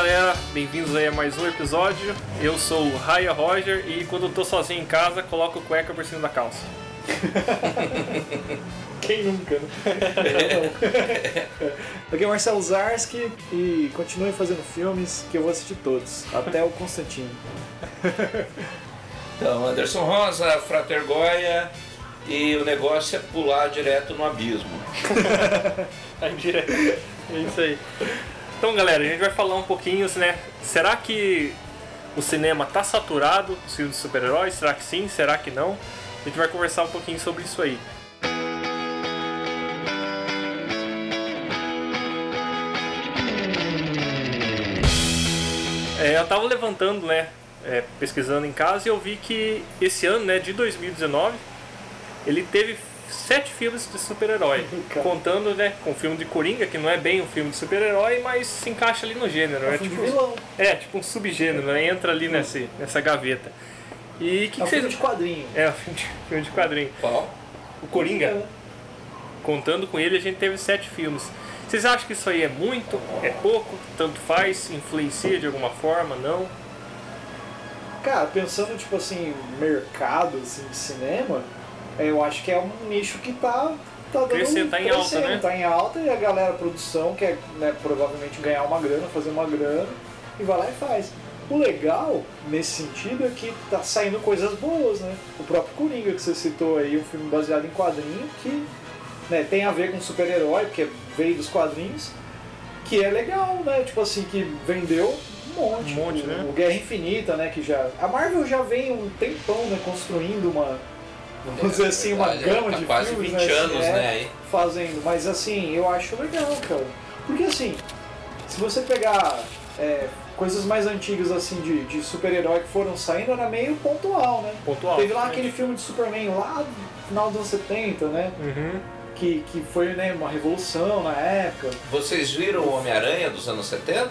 galera, bem-vindos aí a mais um episódio. Eu sou o Raya Roger e quando eu tô sozinho em casa, coloco cueca por cima da calça. Quem nunca, né? Aqui é o Marcelo Zarski e continue fazendo filmes que eu vou assistir todos, até o Constantino. Então, Anderson Rosa, Frater Goya e o negócio é pular direto no abismo. Aí direto. É isso aí. Então, galera, a gente vai falar um pouquinho, né? Será que o cinema tá saturado dos filmes de super-heróis? Será que sim? Será que não? A gente vai conversar um pouquinho sobre isso aí. É, eu tava levantando, né, é, pesquisando em casa e eu vi que esse ano, né, de 2019, ele teve sete filmes de super-herói, contando, né, com o filme de Coringa, que não é bem um filme de super-herói, mas se encaixa ali no gênero, É filme tipo, vilão, é, tipo um subgênero, né? Entra ali nesse, nessa gaveta. E o que, é um que filme vocês... de quadrinho. É, um filme de, filme de quadrinho. Qual? O Coringa, contando com ele, a gente teve sete filmes. Vocês acham que isso aí é muito? É pouco? Tanto faz? Influencia de alguma forma? Não? Cara, pensando tipo assim, mercado assim, de cinema, é, eu acho que é um nicho que tá, tá dando Crescendo, tá em alta, né? Tá em alta e a galera, a produção, quer né, provavelmente ganhar uma grana, fazer uma grana, e vai lá e faz. O legal, nesse sentido, é que tá saindo coisas boas, né? O próprio Coringa que você citou aí, um filme baseado em quadrinho, que né, tem a ver com super-herói, porque veio dos quadrinhos, que é legal, né? Tipo assim, que vendeu um monte. Um monte, o, né? o Guerra Infinita, né? Que já. A Marvel já vem um tempão, né, construindo uma. Vamos dizer assim, uma gama tá de quase filmes, 20 né, anos, é, né. Fazendo. Mas assim, eu acho legal, cara. Porque assim, se você pegar é, coisas mais antigas assim de, de super-herói que foram saindo, era meio pontual, né? Pontual. Teve lá né? aquele filme de Superman lá no final dos anos 70, né? Uhum. Que, que foi né, uma revolução na época. Vocês viram o Homem-Aranha dos anos 70?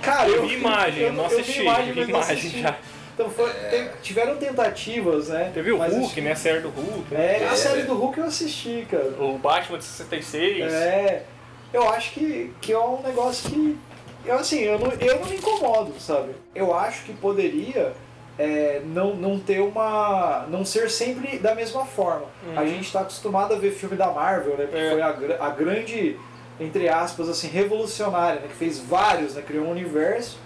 Cara, Eu vi imagem, eu não vi assisti. imagem, Eu vi mas não imagem já. Então foi- É. tiveram tentativas, né? Teve o Mas, Hulk, assim, né? A série do Hulk. né? É, a É. série do Hulk eu assisti, cara. O Batman de 66. É, eu acho que, que é um negócio que. Eu, assim, eu não, eu não me incomodo, sabe? Eu acho que poderia é, não, não ter uma. não ser sempre da mesma forma. A Uhum. gente tá acostumado a ver filme da Marvel, né? Que É. foi a, a grande, entre aspas, assim, revolucionária, né? Que fez vários, né? Criou um universo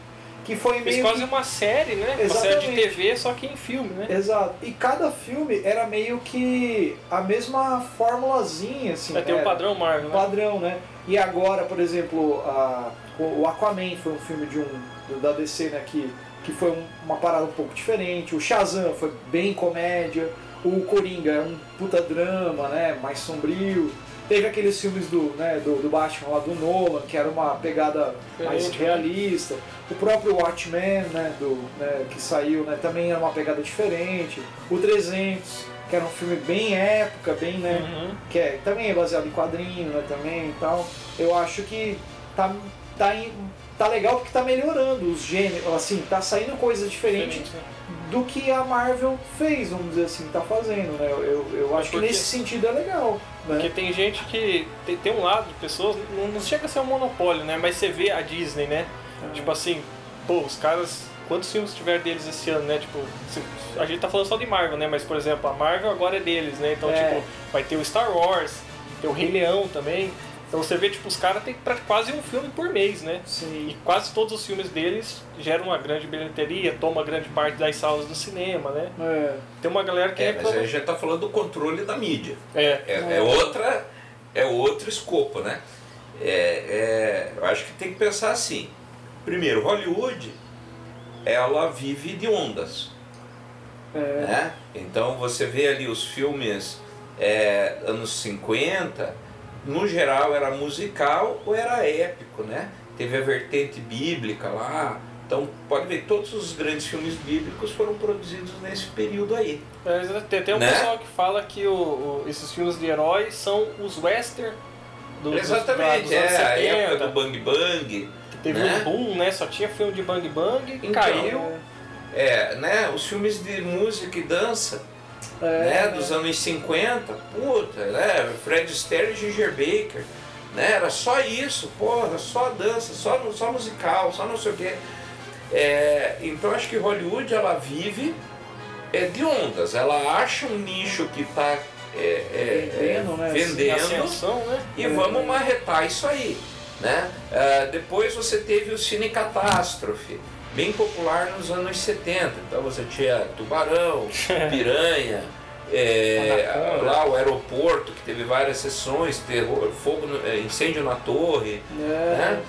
que foi Fez meio. quase que- uma série, né? Uma série de Exatamente. TV, só que em filme, né? Exato. E cada filme era meio que a mesma formulazinha, assim. Vai ter um padrão Marvel, né? padrão, né? E agora, por exemplo, a- o Aquaman foi um filme de um da DC, né, que, que foi um- uma parada um pouco diferente. O Shazam foi bem comédia. O Coringa é um puta drama, né, mais sombrio. Teve aqueles filmes do, né, do, do Batman lá do Nolan, que era uma pegada mais Diferente, né? realista. O próprio Watchmen, né, do, né, que saiu, né, também era uma pegada diferente. O 300, que era um filme bem época, bem, né, Uhum. que é, também é baseado em quadrinho, né, também e tal. Eu acho que tá, tá, em- tá legal porque tá melhorando os gêneros, assim, tá saindo coisas diferentes Diferente, né? do que a Marvel fez, vamos dizer assim, tá fazendo, né? Eu, eu, eu acho que nesse sentido é legal, Porque né? tem gente que tem, tem um lado de pessoas, não, não chega a ser um monopólio, né? Mas você vê a Disney, né? Tipo assim, pô, os caras. Quantos filmes tiver deles esse ano, né? Tipo, a gente tá falando só de Marvel, né? Mas, por exemplo, a Marvel agora é deles, né? Então, É. tipo, vai ter o Star Wars, tem o Rei Leão também. Então você vê, tipo, os caras têm pra- quase um filme por mês, né? Sim. E quase todos os filmes deles geram uma grande bilheteria, toma grande parte das salas do cinema, né? É, Tem uma galera que É, mas reclama. aí já tá falando do controle da mídia. É, É, é outra, é outro escopo, né? É, é, eu acho que tem que pensar assim. Primeiro, Hollywood, ela vive de ondas, é, né? Então você vê ali os filmes é, anos 50, no geral era musical ou era épico, né? Teve a vertente bíblica lá. Então pode ver, todos os grandes filmes bíblicos foram produzidos nesse período aí. É, tem até um Né? pessoal que fala que o, o- esses filmes de heróis são os western do, dos- Exatamente, dos anos é a 70, época do Bang Bang. teve né? um boom, né? Só tinha filme de Bang Bang, Então, caiu. É, né? Os filmes de música e dança, é, né? Dos anos 50, puta, né? Fred Astaire e Ginger Baker. né? Era só isso, porra, só dança, só, só musical, só não sei o quê. É, então acho que Hollywood ela vive é, de ondas, ela acha um nicho que está é, é, Vendendo, né? vendendo Ascensão, né? e É. vamos marretar isso aí. Né? Ah, depois você teve o Cine Catástrofe, bem popular nos anos 70. Então você tinha Tubarão, Piranha, é, lá o aeroporto, que teve várias sessões, terror, fogo, no- é, incêndio na torre, É. né?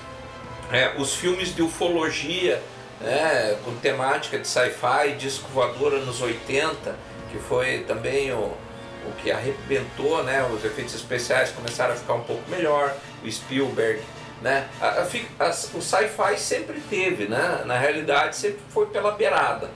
É, os filmes de ufologia, né, com temática de sci-fi, disco voador anos 80, que foi também o, o que arrebentou, né, os efeitos especiais começaram a ficar um pouco melhor, o Spielberg, né, a- a as- o sci-fi sempre teve, né, na realidade sempre foi pela beirada,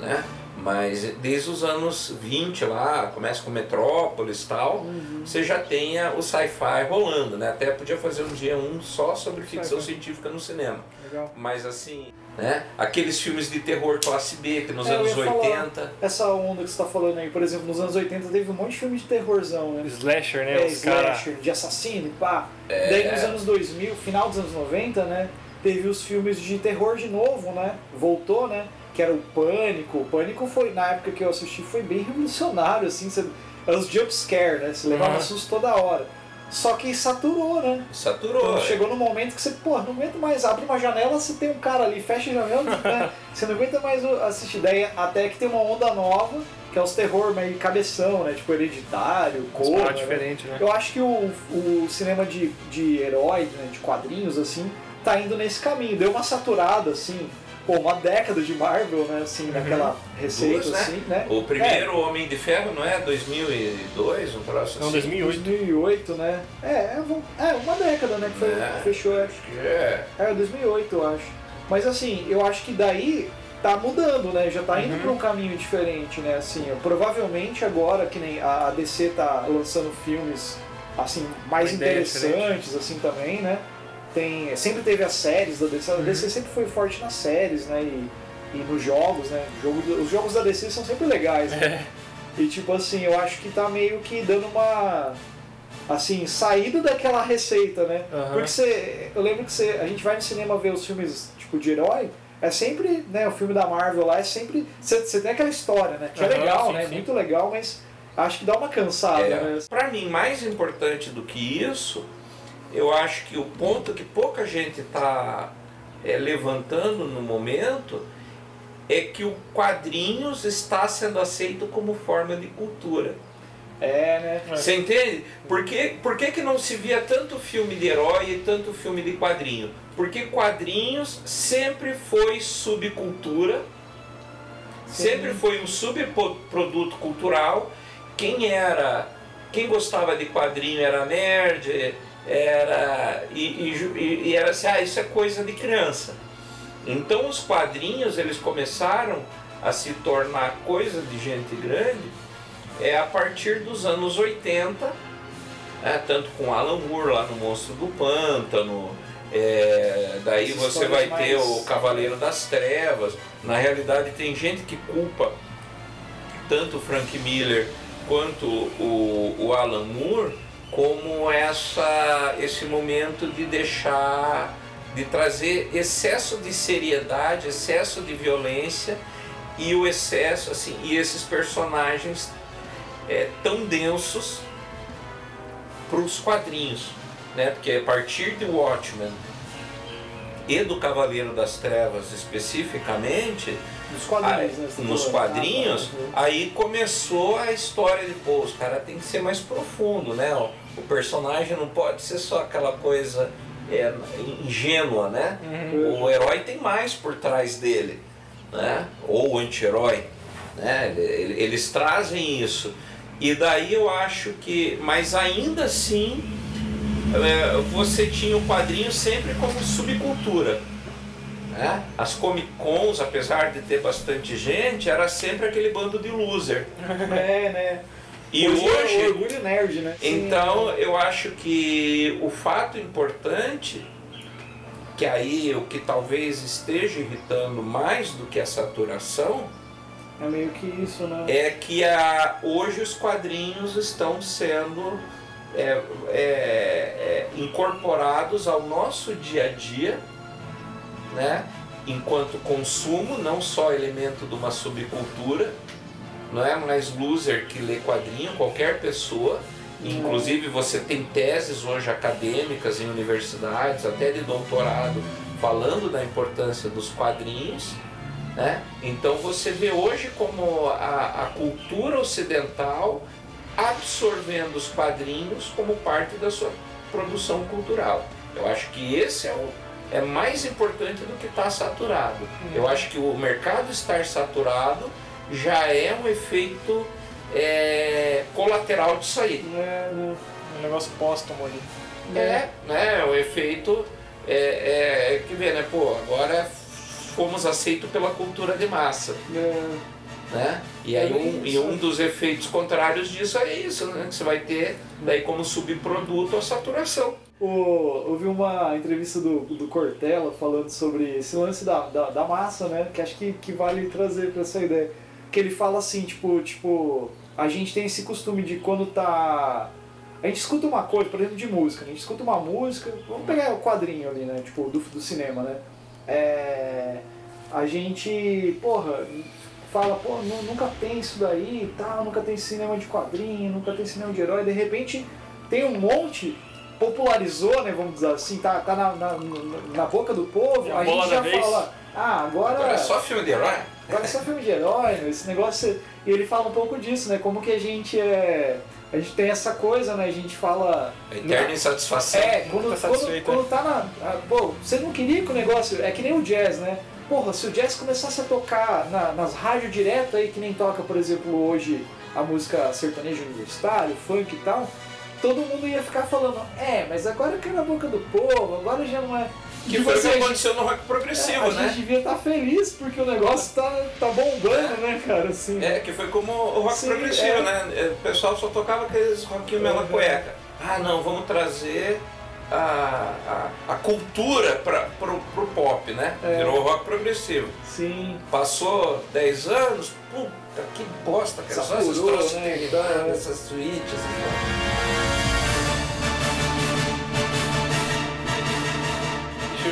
né, mas desde os anos 20 lá, começa com Metrópolis e tal, Uhum. você já tenha o sci-fi rolando, né? Até podia fazer um dia um só sobre ficção científica no cinema. Legal. Mas assim, né? Aqueles filmes de terror classe B que nos É, anos ia falar. 80. Essa onda que você tá falando aí, por exemplo, nos anos 80 teve um monte de filme de terrorzão, né? Slasher, né? É, Os slasher, de assassino pá. É. Daí nos anos 2000, final dos anos 90, né? Teve os filmes de terror de novo, né? Voltou, né? Que era o Pânico. O Pânico foi, na época que eu assisti, foi bem revolucionário, assim. Você, era os jump scare, né? Você levava Uhum. susto toda hora. Só que saturou, né? Saturou. Então é. chegou no momento que você, pô, não aguenta mais, abre uma janela, você tem um cara ali, fecha a janela, né? você não aguenta mais assistir. Daí até que tem uma onda nova, que é os terror meio cabeção, né? Tipo hereditário, cor. caras né? né? Eu acho que o, o cinema de, de herói, né, de quadrinhos, assim, tá indo nesse caminho. Deu uma saturada, assim, pô, uma década de Marvel, né, assim, naquela receita, Duas, né? assim, né? O primeiro Homem de Ferro não é 2002, um troço Não, assim? 2008. 2008, né? É, é, um- é uma década, né, que foi, É. fechou, é. Acho que é. É, 2008, eu acho. Mas assim, eu acho que daí tá mudando, né? Já tá indo Uhum. pra um caminho diferente, né? Assim, provavelmente agora que nem a DC tá lançando filmes assim mais Uma interessantes assim também, né? Tem, sempre teve as séries da DC, a Uhum. DC sempre foi forte nas séries, né? E, e nos jogos, né? Jogo- os jogos da DC são sempre legais, né? É. E tipo assim, eu acho que tá meio que dando uma assim, saída daquela receita, né? Aham. Porque você, eu lembro que você, a gente vai no cinema ver os filmes tipo de herói, é sempre, né, o filme da Marvel lá é sempre, você, tem aquela história, né? Que é Aham, legal, sim, né? sim. Muito legal, mas acho que dá uma cansada, É. né? Para mim, mais importante do que isso, eu acho que o ponto que pouca gente está levantando no momento é que o quadrinhos está sendo aceito como forma de cultura. É, né? É. Você entende? Por que, por que, que não se via tanto filme de herói e tanto filme de quadrinho? Porque quadrinhos sempre foi subcultura, Sim. sempre foi um subproduto cultural. Quem era, quem gostava de quadrinho era nerd, era e, e e- era assim, ah, isso é coisa de criança. Então os quadrinhos eles começaram a se tornar coisa de gente grande é a partir dos anos 80, né, tanto com Alan Moore lá no Monstro do Pântano, é, daí As você vai histórias ter mais- o Cavaleiro das Trevas. Na realidade tem gente que culpa tanto o Frank Miller quanto o, o Alan Moore como essa, esse momento de deixar, de trazer excesso de seriedade, excesso de violência e o excesso, assim, e esses personagens é, tão densos para os quadrinhos, né? Porque a partir de Watchmen e do Cavaleiro das Trevas especificamente, Nos quadrinhos, Aí, né? Nos quadrinhos, tá. aí começou a história de, pô, os caras tem que ser mais profundo, né? O personagem não pode ser só aquela coisa é, ingênua, né? Uhum. O herói tem mais por trás dele, né? Ou o anti-herói, né? Ele- ele- Eles trazem isso. E daí eu acho que, mas ainda assim, é, você tinha o quadrinho sempre como subcultura. Né? As Comic Cons, apesar de ter bastante gente, era sempre aquele bando de loser. É, né? E é o hoje, orgulho nerd, né? então eu acho que o fato importante, que aí o que talvez esteja irritando mais do que a saturação, É meio que isso, né? é que a, hoje os quadrinhos estão sendo é, é, é, incorporados ao nosso dia a dia, né? enquanto consumo, não só elemento de uma subcultura, não é mais loser que lê quadrinho, qualquer pessoa. Inclusive você tem teses hoje acadêmicas em universidades, até de doutorado, falando da importância dos quadrinhos. Né? Então você vê hoje como a, a cultura ocidental absorvendo os quadrinhos como parte da sua produção cultural. Eu acho que esse é, o, é mais importante do que estar tá saturado. Uhum. Eu acho que o mercado estar saturado já é um efeito é, colateral disso aí. É, né? um negócio póstumo ali. É, né? O efeito é, é, é que vê, né? Pô, agora fomos aceitos pela cultura de massa. É. Né? E aí um, e um dos efeitos contrários disso é isso, né? Que você vai ter daí como subproduto a saturação. O, eu vi uma entrevista do, do Cortella falando sobre esse lance da, da, da massa, né? Que acho que, que vale trazer para essa ideia. Que ele fala assim, tipo, tipo, a gente tem esse costume de quando tá. A gente escuta uma coisa, por exemplo, de música, a gente escuta uma música, vamos pegar o quadrinho ali, né? Tipo, do, do cinema, né? É, a gente, porra, fala, pô, nunca tem isso daí e tal, nunca tem cinema de quadrinho, nunca tem cinema de herói, de repente tem um monte, popularizou, né, vamos dizer assim, tá, tá na, na, na boca do povo, a, a gente já fala, ah, agora... Agora é só filme de herói? Agora é só filme de herói, né, esse negócio... E ele fala um pouco disso, né, como que a gente é... A gente tem essa coisa, né? A gente fala. Eterna insatisfação. É, quando, tá quando, quando tá na. Ah, pô, você não queria que o negócio. É que nem o jazz, né? Porra, se o jazz começasse a tocar na, nas rádios direto aí, que nem toca, por exemplo, hoje a música sertaneja universitário, funk e tal, todo mundo ia ficar falando, é, mas agora caiu na boca do povo, agora já não é. Que foi o que aconteceu no rock progressivo, é, a né? A gente devia estar tá feliz porque o negócio tá, tá bombando, é. né, cara? Assim. É, que foi como o rock Sim, progressivo, é. né? É, o pessoal só tocava aqueles rockinho mela cueca. Ah, não, vamos trazer a, a, a cultura para pro, pro pop, né? É. Virou rock progressivo. Sim. Passou 10 anos, puta que bosta, cara. Só esses troços né? essas suítes. Deixa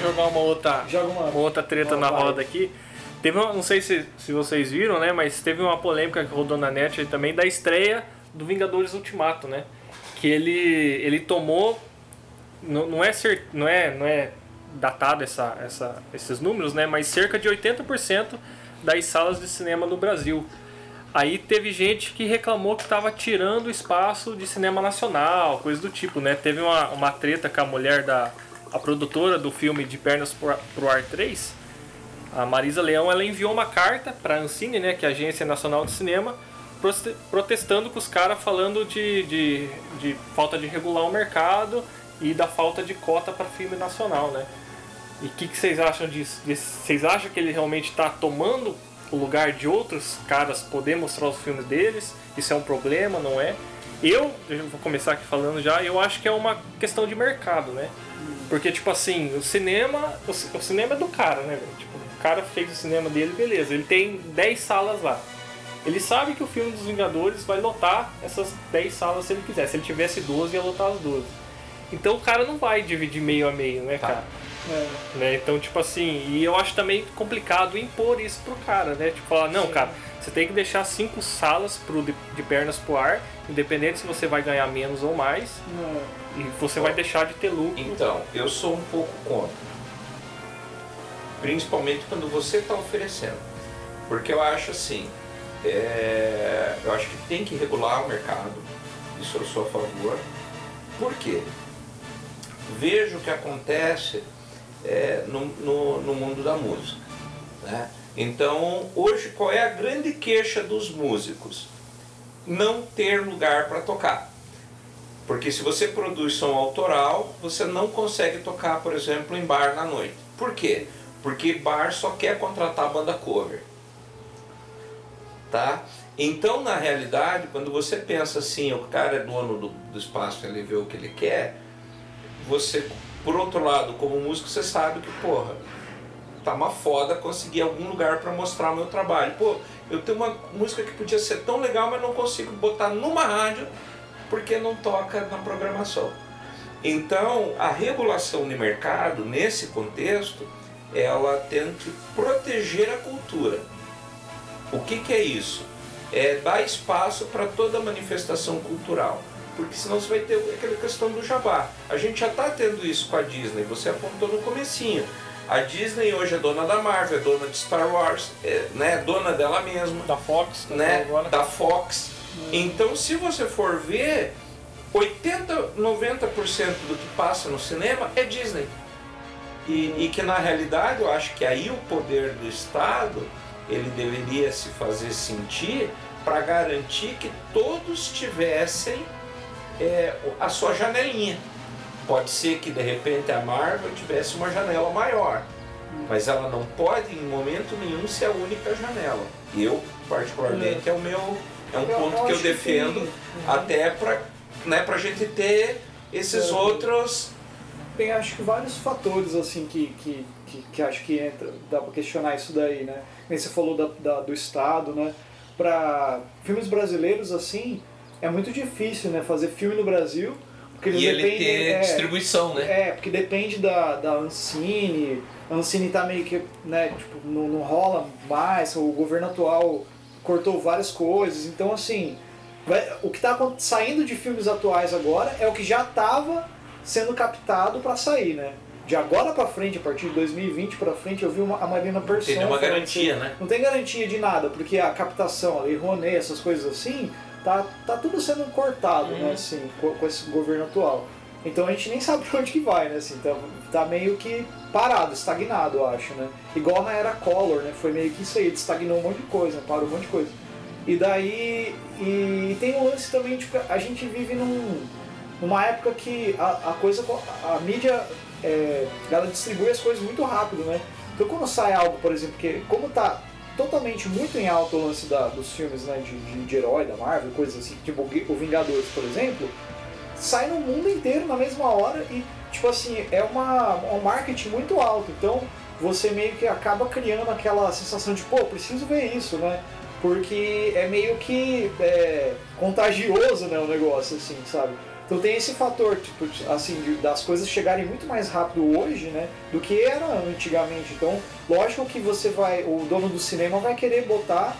jogar uma outra, Joga uma, uma outra treta na roda aqui. Teve uma, não sei se, se vocês viram, né? Mas teve uma polêmica que rodou na net também da estreia do Vingadores Ultimato, né? Que ele, ele tomou não, não, é, cer não, é, não é datado essa, essa, esses números, né? Mas cerca de 80% das salas de cinema no Brasil. Aí teve gente que reclamou que estava tirando o espaço de cinema nacional, coisa do tipo, né? Teve uma, uma treta com a mulher da a produtora do filme De Pernas pro Ar 3, a Marisa Leão, ela enviou uma carta para a Ancine, né, que é a Agência Nacional de Cinema, protestando com os caras falando de, de, de falta de regular o mercado e da falta de cota para filme nacional, né? E o que, que, vocês acham disso? Vocês acham que ele realmente está tomando o lugar de outros caras poder mostrar os filmes deles? Isso é um problema, não é? Eu, eu vou começar aqui falando já, eu acho que é uma questão de mercado, né? Porque, tipo assim, o cinema. O, o cinema é do cara, né, Tipo, o cara fez o cinema dele, beleza. Ele tem 10 salas lá. Ele sabe que o filme dos Vingadores vai lotar essas 10 salas se ele quiser. Se ele tivesse 12, ia lotar as 12. Então o cara não vai dividir meio a meio, né, tá. cara? É. Né? Então, tipo assim, e eu acho também complicado impor isso pro cara, né? Tipo, falar, não, Sim. cara, você tem que deixar cinco salas pro, de, de, pernas pro ar, independente se você vai ganhar menos ou mais, é. e você vai deixar de ter lucro. Então, eu sou um pouco contra. Principalmente quando você está oferecendo. Porque eu acho assim, é, eu acho que tem que regular o mercado, isso eu sou a favor. Por quê? vejo o que acontece é, no, no, no, mundo da música. Né? Então, hoje, qual é a grande queixa dos músicos? Não ter lugar para tocar. Porque se você produz som autoral, você não consegue tocar, por exemplo, em bar na noite. Por quê? Porque bar só quer contratar banda cover. Tá? Então, na realidade, quando você pensa assim, o cara é dono do, do espaço, ele vê o que ele quer, você, por outro lado, como músico, você sabe que, porra, tá uma foda conseguir algum lugar para mostrar o meu trabalho. Pô, eu tenho uma música que podia ser tão legal, mas não consigo botar numa rádio porque não toca na programação. Então, a regulação de mercado, nesse contexto, ela tem que proteger a cultura. O que, que é isso? É dar espaço para toda manifestação cultural. Porque senão você vai ter aquela questão do jabá. A gente já está tendo isso com a Disney, você apontou no comecinho. A Disney hoje é dona da Marvel, é dona de Star Wars, é né, dona dela mesma. Da Fox, né? Agora. Da Fox. Hum. Então, se você for ver, 80, 90% do que passa no cinema é Disney. E, e, que na realidade eu acho que aí o poder do Estado ele deveria se fazer sentir para garantir que todos tivessem é, a sua janelinha. Pode ser que de repente a Marvel tivesse uma janela maior, mas ela não pode em momento nenhum ser a única janela. Eu particularmente é, o meu é um ponto que eu defendo que... até para né, a gente ter esses é. outros tem acho que vários fatores assim que, que, que, que acho que entra, dá para questionar isso daí, né? Você falou da, da, do Estado, né? Para filmes brasileiros assim, é muito difícil, né? Fazer filme no Brasil. Porque e ele ter é, distribuição, né? É, porque depende da, da Ancine. A Ancine tá meio que, né, tipo, não, não rola mais, o governo atual cortou várias coisas. Então, assim, o que está saindo de filmes atuais agora é o que já estava sendo captado para sair, né? De agora para frente, a partir de 2020 para frente, eu vi uma, a Marina Persson. Tem uma garantia, assim, né? Não tem garantia de nada, porque a captação, a Lei Rouanet, essas coisas assim, tá, tá tudo sendo cortado, né, uhum. né, assim, com, com, esse governo atual. Então a gente nem sabe pra onde que vai, né, assim, tá, tá meio que parado, estagnado, eu acho, né. Igual na era Collor, né, foi meio que isso aí, estagnou um monte de coisa, parou um monte de coisa. E daí, e tem um lance também, tipo, a gente vive num numa época que a, a coisa, a, mídia, é, ela distribui as coisas muito rápido, né? Então quando sai algo, por exemplo, que como tá totalmente muito em alta o lance da, dos filmes né, de, de, de, herói, da Marvel, coisas assim, tipo o Vingadores, por exemplo, sai no mundo inteiro na mesma hora e, tipo assim, é uma, um marketing muito alto. Então você meio que acaba criando aquela sensação de, pô, preciso ver isso, né? Porque é meio que é, contagioso né, o negócio, assim, sabe? Então tem esse fator, tipo, assim, de, das coisas chegarem muito mais rápido hoje, né, do que era antigamente. Então, lógico que você vai, o dono do cinema vai querer botar,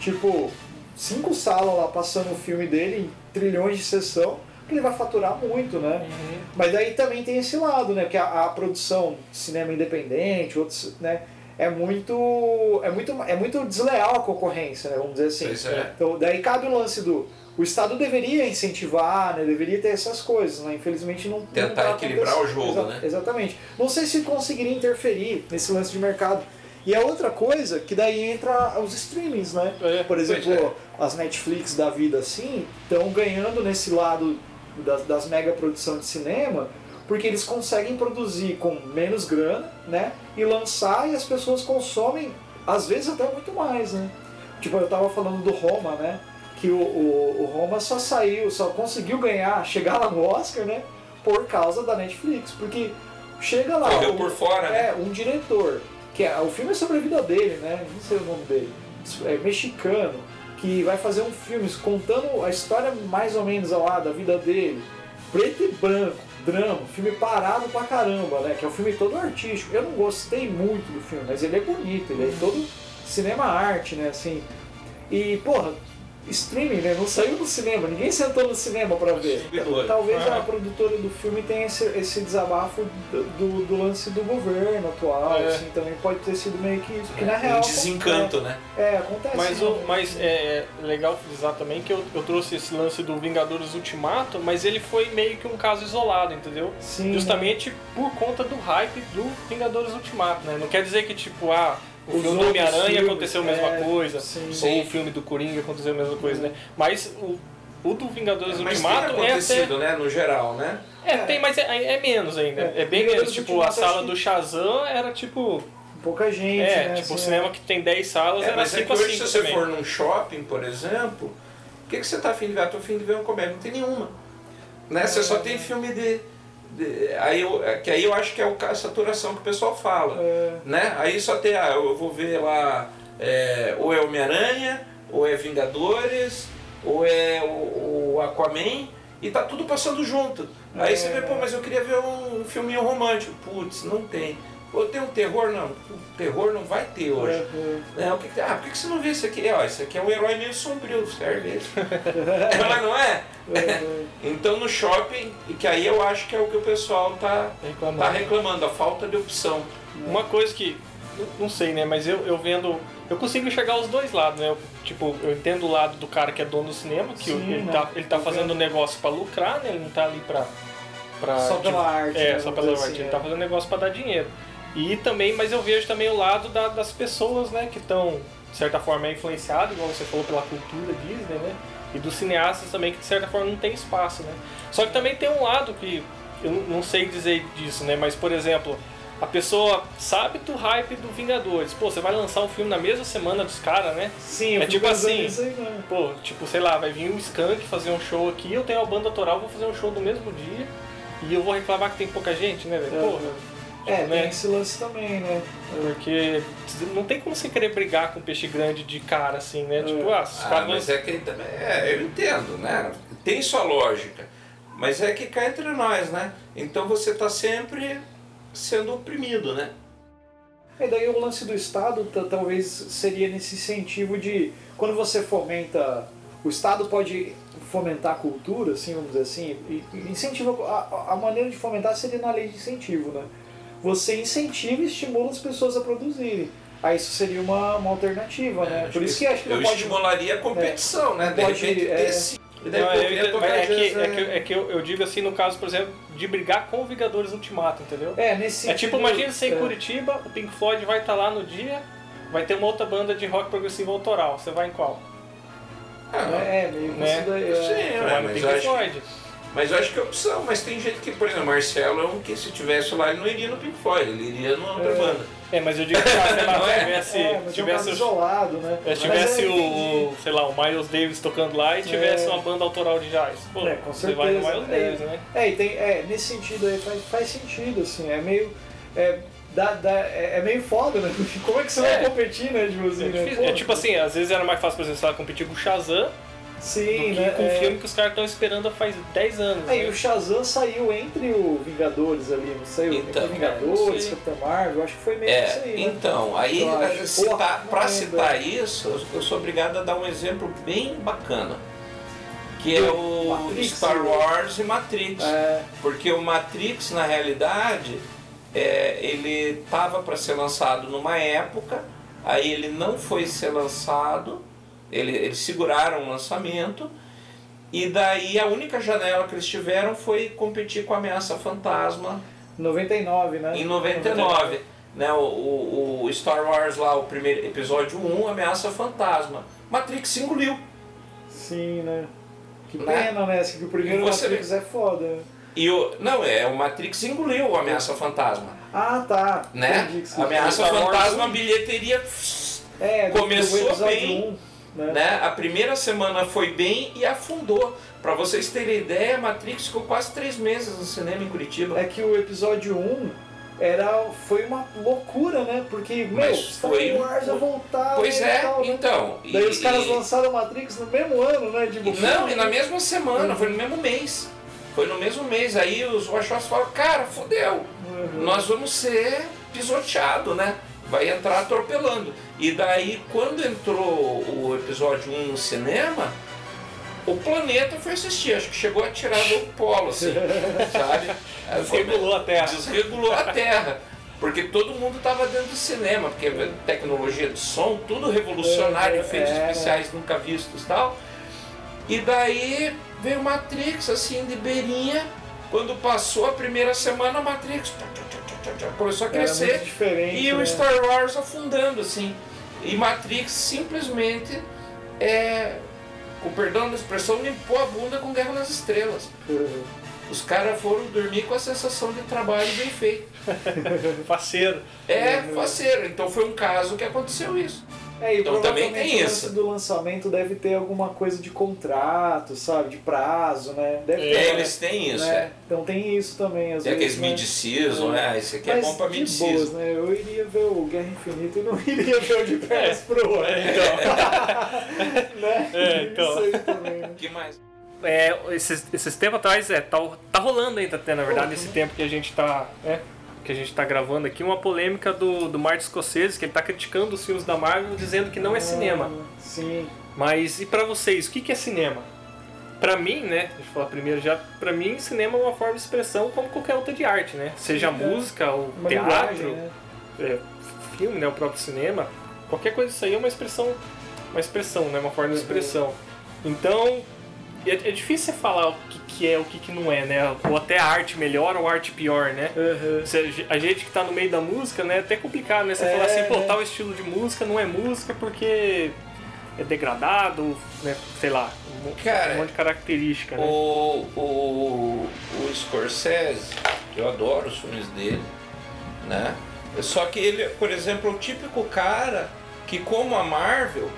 tipo, cinco salas lá passando o filme dele em trilhões de sessão, porque ele vai faturar muito, né? Uhum. Mas daí também tem esse lado, né, porque a, a produção de cinema independente, outros, né, é muito, é muito, é muito desleal a concorrência, né, vamos dizer assim. É. Então, daí cabe o lance do o Estado deveria incentivar, né? deveria ter essas coisas, né? infelizmente não Tentar não tá equilibrar o jogo, Exa né? Exatamente. Não sei se conseguiria interferir nesse lance de mercado. E a outra coisa, que daí entra os streamings, né? É, Por exemplo, é. as Netflix da vida assim, estão ganhando nesse lado das, das mega produções de cinema, porque eles conseguem produzir com menos grana, né? E lançar e as pessoas consomem, às vezes até muito mais, né? Tipo, eu tava falando do Roma, né? Que o, o, o, Roma só saiu, só conseguiu ganhar, chegar lá no Oscar, né? Por causa da Netflix. Porque chega lá. Correu por fora, né? É, um diretor, que é, o filme é sobre a vida dele, né? Não sei o nome dele. É mexicano, que vai fazer um filme contando a história mais ou menos lá da vida dele. Preto e branco, drama, filme parado pra caramba, né? Que é um filme todo artístico. Eu não gostei muito do filme, mas ele é bonito, ele é todo cinema arte, né? Assim. E, porra, streaming, né? Não saiu do cinema, ninguém sentou no cinema para ver. Talvez ah. a produtora do filme tenha esse, esse desabafo do, do, lance do governo atual, é. assim, também pode ter sido meio que isso. Que na real. Um desencanto, né? É, acontece. Mas, o, mas é, é legal frisar também que eu, eu trouxe esse lance do Vingadores Ultimato, mas ele foi meio que um caso isolado, entendeu? Sim. Justamente por conta do hype do Vingadores Ultimato, né? Não quer dizer que, tipo, ah o filme do Homem-Aranha aconteceu a mesma é, coisa. Sim, sim. Ou o filme do Coringa aconteceu a mesma coisa, né? Mas o, o do Vingadores mas Ultimato tem acontecido, é até... né? No geral, né? É, tem, mas é, é menos ainda. É, é bem menos. Tipo, a sala do Shazam era tipo. Pouca gente. É, né, tipo, o assim, cinema que tem 10 salas é, era mas 5 é que hoje, se você também. for num shopping, por exemplo, o que, que você tá afim de ver? Eu tô afim de ver uma comédia. Não tem nenhuma. Né? Você só tem filme de aí eu, é, que aí eu acho que é a saturação que o pessoal fala. É. Né? Aí só tem, ah, eu vou ver lá, é, ou é Homem-Aranha, ou é Vingadores, ou é o, o, Aquaman, e tá tudo passando junto. Aí você vê, pô, mas eu queria ver um filminho romântico. Putz, não tem. Pô, tem um terror? Não, o terror não vai ter hoje. É, É, o que? Ah, por que você não vê isso aqui? Ó, isso aqui é um herói meio sombrio, serve esse. Mas não é? é, é. Então no shopping, e que aí eu acho que é o que o pessoal tá, Reclamando. tá reclamando, a falta de opção. Uma coisa que, não- sei, né, mas eu, eu vendo, eu consigo enxergar os dois lados, né? Eu, tipo, eu entendo o lado do cara que é dono do cinema, que Sim, ele, né? tá, ele tá fazendo entendo. negócio pra lucrar, né? Ele não tá ali pra... pra Só tipo, pela arte. É, né, só pela arte. assim, ele é. tá fazendo negócio pra dar dinheiro. E também, mas eu vejo também o lado da- das pessoas, né, que estão, de certa forma, é influenciado, igual você falou, pela cultura Disney, né? E dos cineastas também, que de certa forma não tem espaço, né? Só que também tem um lado que eu não- sei dizer disso, né? Mas, por exemplo, a pessoa sabe do hype do Vingadores. Pô, você vai lançar um filme na mesma semana dos caras, né? Sim, eu É tipo assim, aí, né? Pô, tipo, sei lá, vai vir um Skank fazer um show aqui, eu tenho a banda autoral, vou fazer um show no mesmo dia. E eu vou reclamar que tem pouca gente, né, velho? Porra. É, né? tem esse lance também, né? Porque não tem como você querer brigar com um peixe grande de cara, assim, né? Tipo, ah, Ah, caras mas é que também, é, eu entendo, né? Tem sua lógica. Mas é que cá entre nós, né? Então você está sempre sendo oprimido, né? E daí o lance do Estado ta- talvez seria nesse incentivo de quando você fomenta. O Estado pode fomentar a cultura, assim, vamos dizer assim, e e incentiva. A, a maneira de fomentar seria na lei de incentivo, né? Você incentiva e estimula as pessoas a produzirem. Aí isso seria uma, uma alternativa, né? Acho Por isso que acho que eu pode. estimularia a competição, né? De pode, repente é. E Não, eu mas é, que, jazz, é que, é que eu, eu digo assim, no caso, por exemplo, de brigar com o Vingadores Ultimato, entendeu? É, nesse É tipo, imagina você em é. Curitiba, o Pink Floyd vai estar lá no dia, vai ter uma outra banda de rock progressivo autoral. Você vai em qual? Ah, É, meio que Né? isso daí. é. Sim, é, vai no mas Pink que- Floyd. Mas eu acho que é opção, mas tem gente que, por exemplo, Marcelo é um que se tivesse lá ele não iria no Pink Floyd, ele iria numa outra É. banda. É, mas eu digo que ah, sei lá, Não é? se tivesse, É, é um tivesse, isolado, né? se Mas tivesse eu o, o, sei lá, o Miles Davis tocando lá e tivesse É. uma banda autoral de jazz. Pô, É, com você vai no certeza, Miles é. Davis, né? É, e tem, é, nesse sentido aí faz, faz sentido, assim, é meio. É, dá, dá, é, é meio foda, né? Como é que você É. vai competir, né, tipo assim, É, né? É tipo assim, às vezes era mais fácil, por exemplo, lá, competir com o Shazam Sim, do que né? com um é. filme que os caras estão esperando faz 10 anos. Aí né? o Shazam saiu entre o Vingadores ali, não saiu? Então, entre Vingadores, é, sei. Capitão Marvel, acho que foi meio É, isso aí, né? então, aí Eu acho. citar, não citar isso, eu- eu sou obrigado a dar um exemplo bem bacana. Que é o Matrix, Star né? Wars e Matrix. É, Porque o Matrix, na realidade, é, ele estava para ser lançado numa época, aí ele não foi ser lançado, ele, eles seguraram o lançamento, e daí a única janela que eles tiveram foi competir com a Ameaça Fantasma 99, né? em 99. Né, o, o, o Star Wars lá, o primeiro episódio 1, Ameaça Fantasma. Matrix engoliu. Sim, né? Que Né? pena, né? Assim, que o primeiro você Matrix é foda. né? E o, não, é, o Matrix engoliu o Ameaça Fantasma. Ah, tá. Né? Entendi Ameaça Wars Fantasma, a bilheteria É, Começou bem, um, né? né? A primeira semana foi bem e afundou. Pra vocês terem ideia, Matrix ficou quase três meses no cinema em Curitiba. É que o episódio 1 era, foi uma loucura, né? Porque, meu, Mas Star foi- Wars ia voltar Pois é, tal, né? então. Daí e- os caras e- lançaram Matrix no mesmo ano, né? Tipo, e não, e na mesma semana, Uhum. foi no mesmo mês. Foi no mesmo mês. Aí os Wachos falaram, cara, fodeu. Uhum. Nós vamos ser pisoteado, né? Vai entrar atropelando. E daí, quando entrou o episódio 1 no cinema, o planeta foi assistir. Acho que chegou a tirar do polo, assim, sabe? Foi- Desregulou a Terra. desregulou a Terra. Porque todo mundo estava dentro do cinema, porque tecnologia de som, tudo revolucionário, É, efeitos é. especiais nunca vistos e tal. E daí veio Matrix, assim, de beirinha. Quando passou a primeira semana, Matrix começou a crescer. E o né? Star Wars afundando, assim. E Matrix simplesmente, é, com perdão da expressão, limpou a bunda com Guerra nas Estrelas. Uhum. Os caras foram dormir com a sensação de trabalho bem feito. Faceiro. É Uhum. faceiro. Então foi um caso que aconteceu isso. É, e Então também tem isso. do lançamento deve ter alguma coisa de contrato, sabe? De prazo, né? Deve É, ter. né? Eles têm isso, né? é. Então tem isso também, às Tem aqueles vezes. né? mid-season, né? Esse aqui é Mas bom pra mid-season. boas, né? Eu iria ver o Guerra Infinita e não iria ver o de pernas pro ar. É, então. né? É, então. Isso aí também, né? O que mais? é, esses, esses tempos atrás, é, tá, tá rolando ainda até, na verdade, esse tempo que a gente tá. É, que a gente tá gravando aqui, uma polêmica do, do Martin Scorsese, que ele tá criticando os filmes da Marvel, dizendo que não é cinema. Sim. Mas e pra vocês, o que, que é cinema? Pra mim, né, deixa eu falar primeiro já, pra mim cinema é uma forma de expressão como qualquer outra de arte, né? Seja Sim, é. música, ou teatro, né? é, filme, né, o próprio cinema, qualquer coisa disso aí é uma expressão, uma expressão, né, uma forma de Uhum. expressão. Então, é, é difícil você falar o que, que é, o que, que não é, né? Ou até a arte melhor ou a arte pior, né? Uhum. Você- A gente que tá no meio da música, né, é até complicado, né? Você É, falar assim, pô, né? tal estilo de música não é música porque é degradado, né? Sei lá, um, Cara, um monte de característica, né? O, o, o Scorsese, eu adoro os filmes dele, né? Só que ele, por exemplo, é o típico cara que, como a Marvel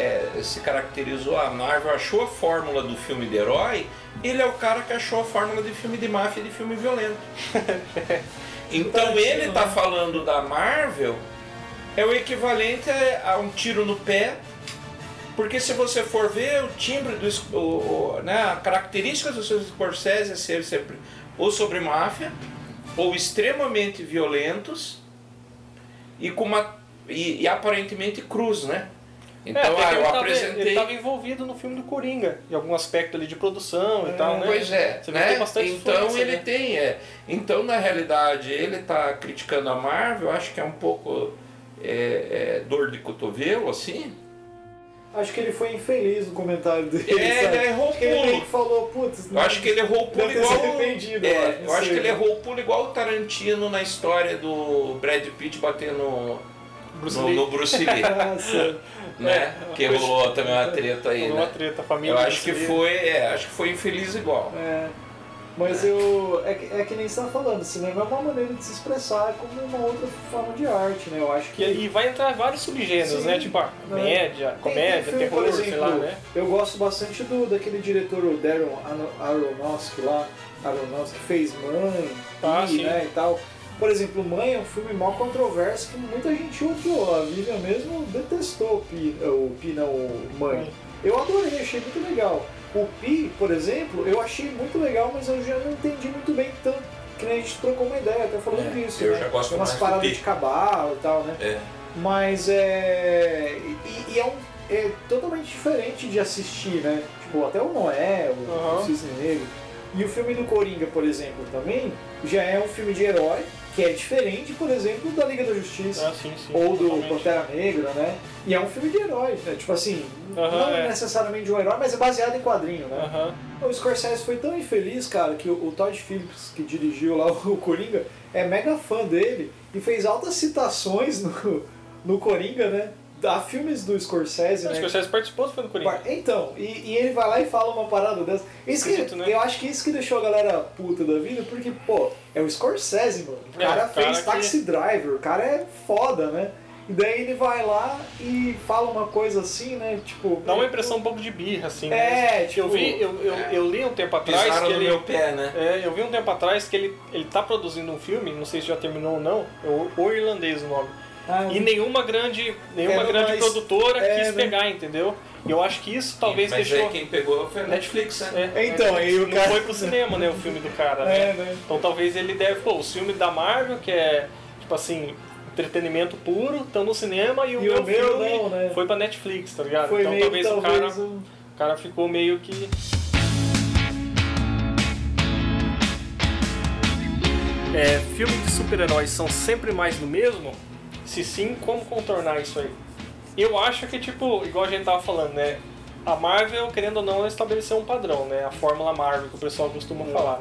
é, se caracterizou, a Marvel achou a fórmula do filme de herói, ele é o cara que achou a fórmula de filme de máfia e de filme violento. então Tarantino, ele tá né? falando da Marvel, é o equivalente a um tiro no pé porque se você for ver o timbre do o, o- né, a característica do seu Scorsese é ser sempre ou sobre máfia ou extremamente violentos e com uma e, e aparentemente cruz, né? Então, É, ah, que eu ele tava- apresentei. Ele tava envolvido no filme do Coringa, em algum aspecto ali de produção e tal, né? Pois é, Você vê que né? tem bastante então ele né? tem, é. Então na realidade ele tá criticando a Marvel, acho que é um pouco é, é, dor de cotovelo, assim. Acho que ele foi infeliz no comentário dele. É, sabe? ele errou o Acho que ele meio pulo. que falou, putz. Eu acho que ele errou o pulo igual. é, eu acho, sei, que ele errou o pulo igual o Tarantino na história do Brad Pitt batendo Bruce no, no Bruce Lee, Nossa. Né? É, que uma coisa- rolou também uma treta aí, Rolou uma né? treta, a família Eu acho que foi, é, acho que foi infeliz igual. É. Mas eu. É, que- é que nem você tá falando, cinema é uma maneira de se expressar como uma outra forma de arte, né? Eu acho que. E, e vai entrar vários subgêneros, Sim, né? Tipo, a né? comédia, Tem- comédia, tem filme, terror, por sei exemplo, lá, né? Eu gosto bastante do, daquele diretor, o Darren Aro- Aronofsky lá, Aronofsky, que fez Mãe, Ah, sim. né, e tal. Por exemplo, Mãe é um filme mal controverso que muita gente odiou. A Vivian mesmo detestou o Pi, o Pi não, o Mãe. Eu adorei, achei muito legal. O Pi, por exemplo, eu achei muito legal, mas eu já não entendi muito bem tanto. Que nem a gente trocou uma ideia, até falando É, disso. eu né? já gosto Tem umas mais do paradas de cabalo e tal, né? É. Mas é. E, e é, um, é totalmente diferente de assistir, né? Tipo, até o Noé, o, Aham. o Cisne Negro. E o filme do Coringa, por exemplo, também já é um filme de herói, que é diferente, por exemplo, da Liga da Justiça. Ah, sim, sim. ou do. Pantera Negra, né? E é um filme de herói, né? Tipo assim, Aham, não é. necessariamente um herói, mas é baseado em quadrinho, né? Aham. O Scorsese foi tão infeliz, cara, que o, o Todd Phillips, que dirigiu lá o Coringa, é mega fã dele e fez altas citações no, no Coringa, né? Há filmes do Scorsese, O né? Scorsese participou do filme do Coringa. Então, e, e ele vai lá e fala uma parada dessa. Isso que, né? Eu acho que isso que deixou a galera puta da vida, porque, pô, é o Scorsese, mano. O É, cara o fez cara que- Taxi Driver, o cara é foda, né? E daí ele vai lá e fala uma coisa assim, né? Tipo. Dá uma impressão um pouco de birra, assim. É, né? tipo, Eu vi, eu, eu, é. eu li um tempo atrás Pisaram que no ele. meu pé, né? É, eu vi um tempo atrás que ele, ele tá produzindo um filme, não sei se já terminou ou não, é o, o irlandês o nome. Ah, E nenhuma grande, nenhuma grande mais- produtora é, quis né? pegar, entendeu? E eu acho que isso talvez Mas deixou. aí quem pegou foi a Netflix, né? É, Então, aí o não cara- foi pro cinema, né, o filme do cara, né? É, né? Então talvez ele deve, pô, os filmes da Marvel, que é, tipo assim, entretenimento puro, estão no cinema e o E meu o meu filme não, né? foi pra Netflix, tá ligado? Foi então meio talvez, que o, cara, talvez um- o cara ficou meio que. É, filmes de super-heróis são sempre mais do mesmo? Se sim, como contornar isso aí? Eu acho que, tipo, igual a gente tava falando, né? A Marvel, querendo ou não, ela estabeleceu um padrão, né? A fórmula Marvel, que o pessoal costuma falar.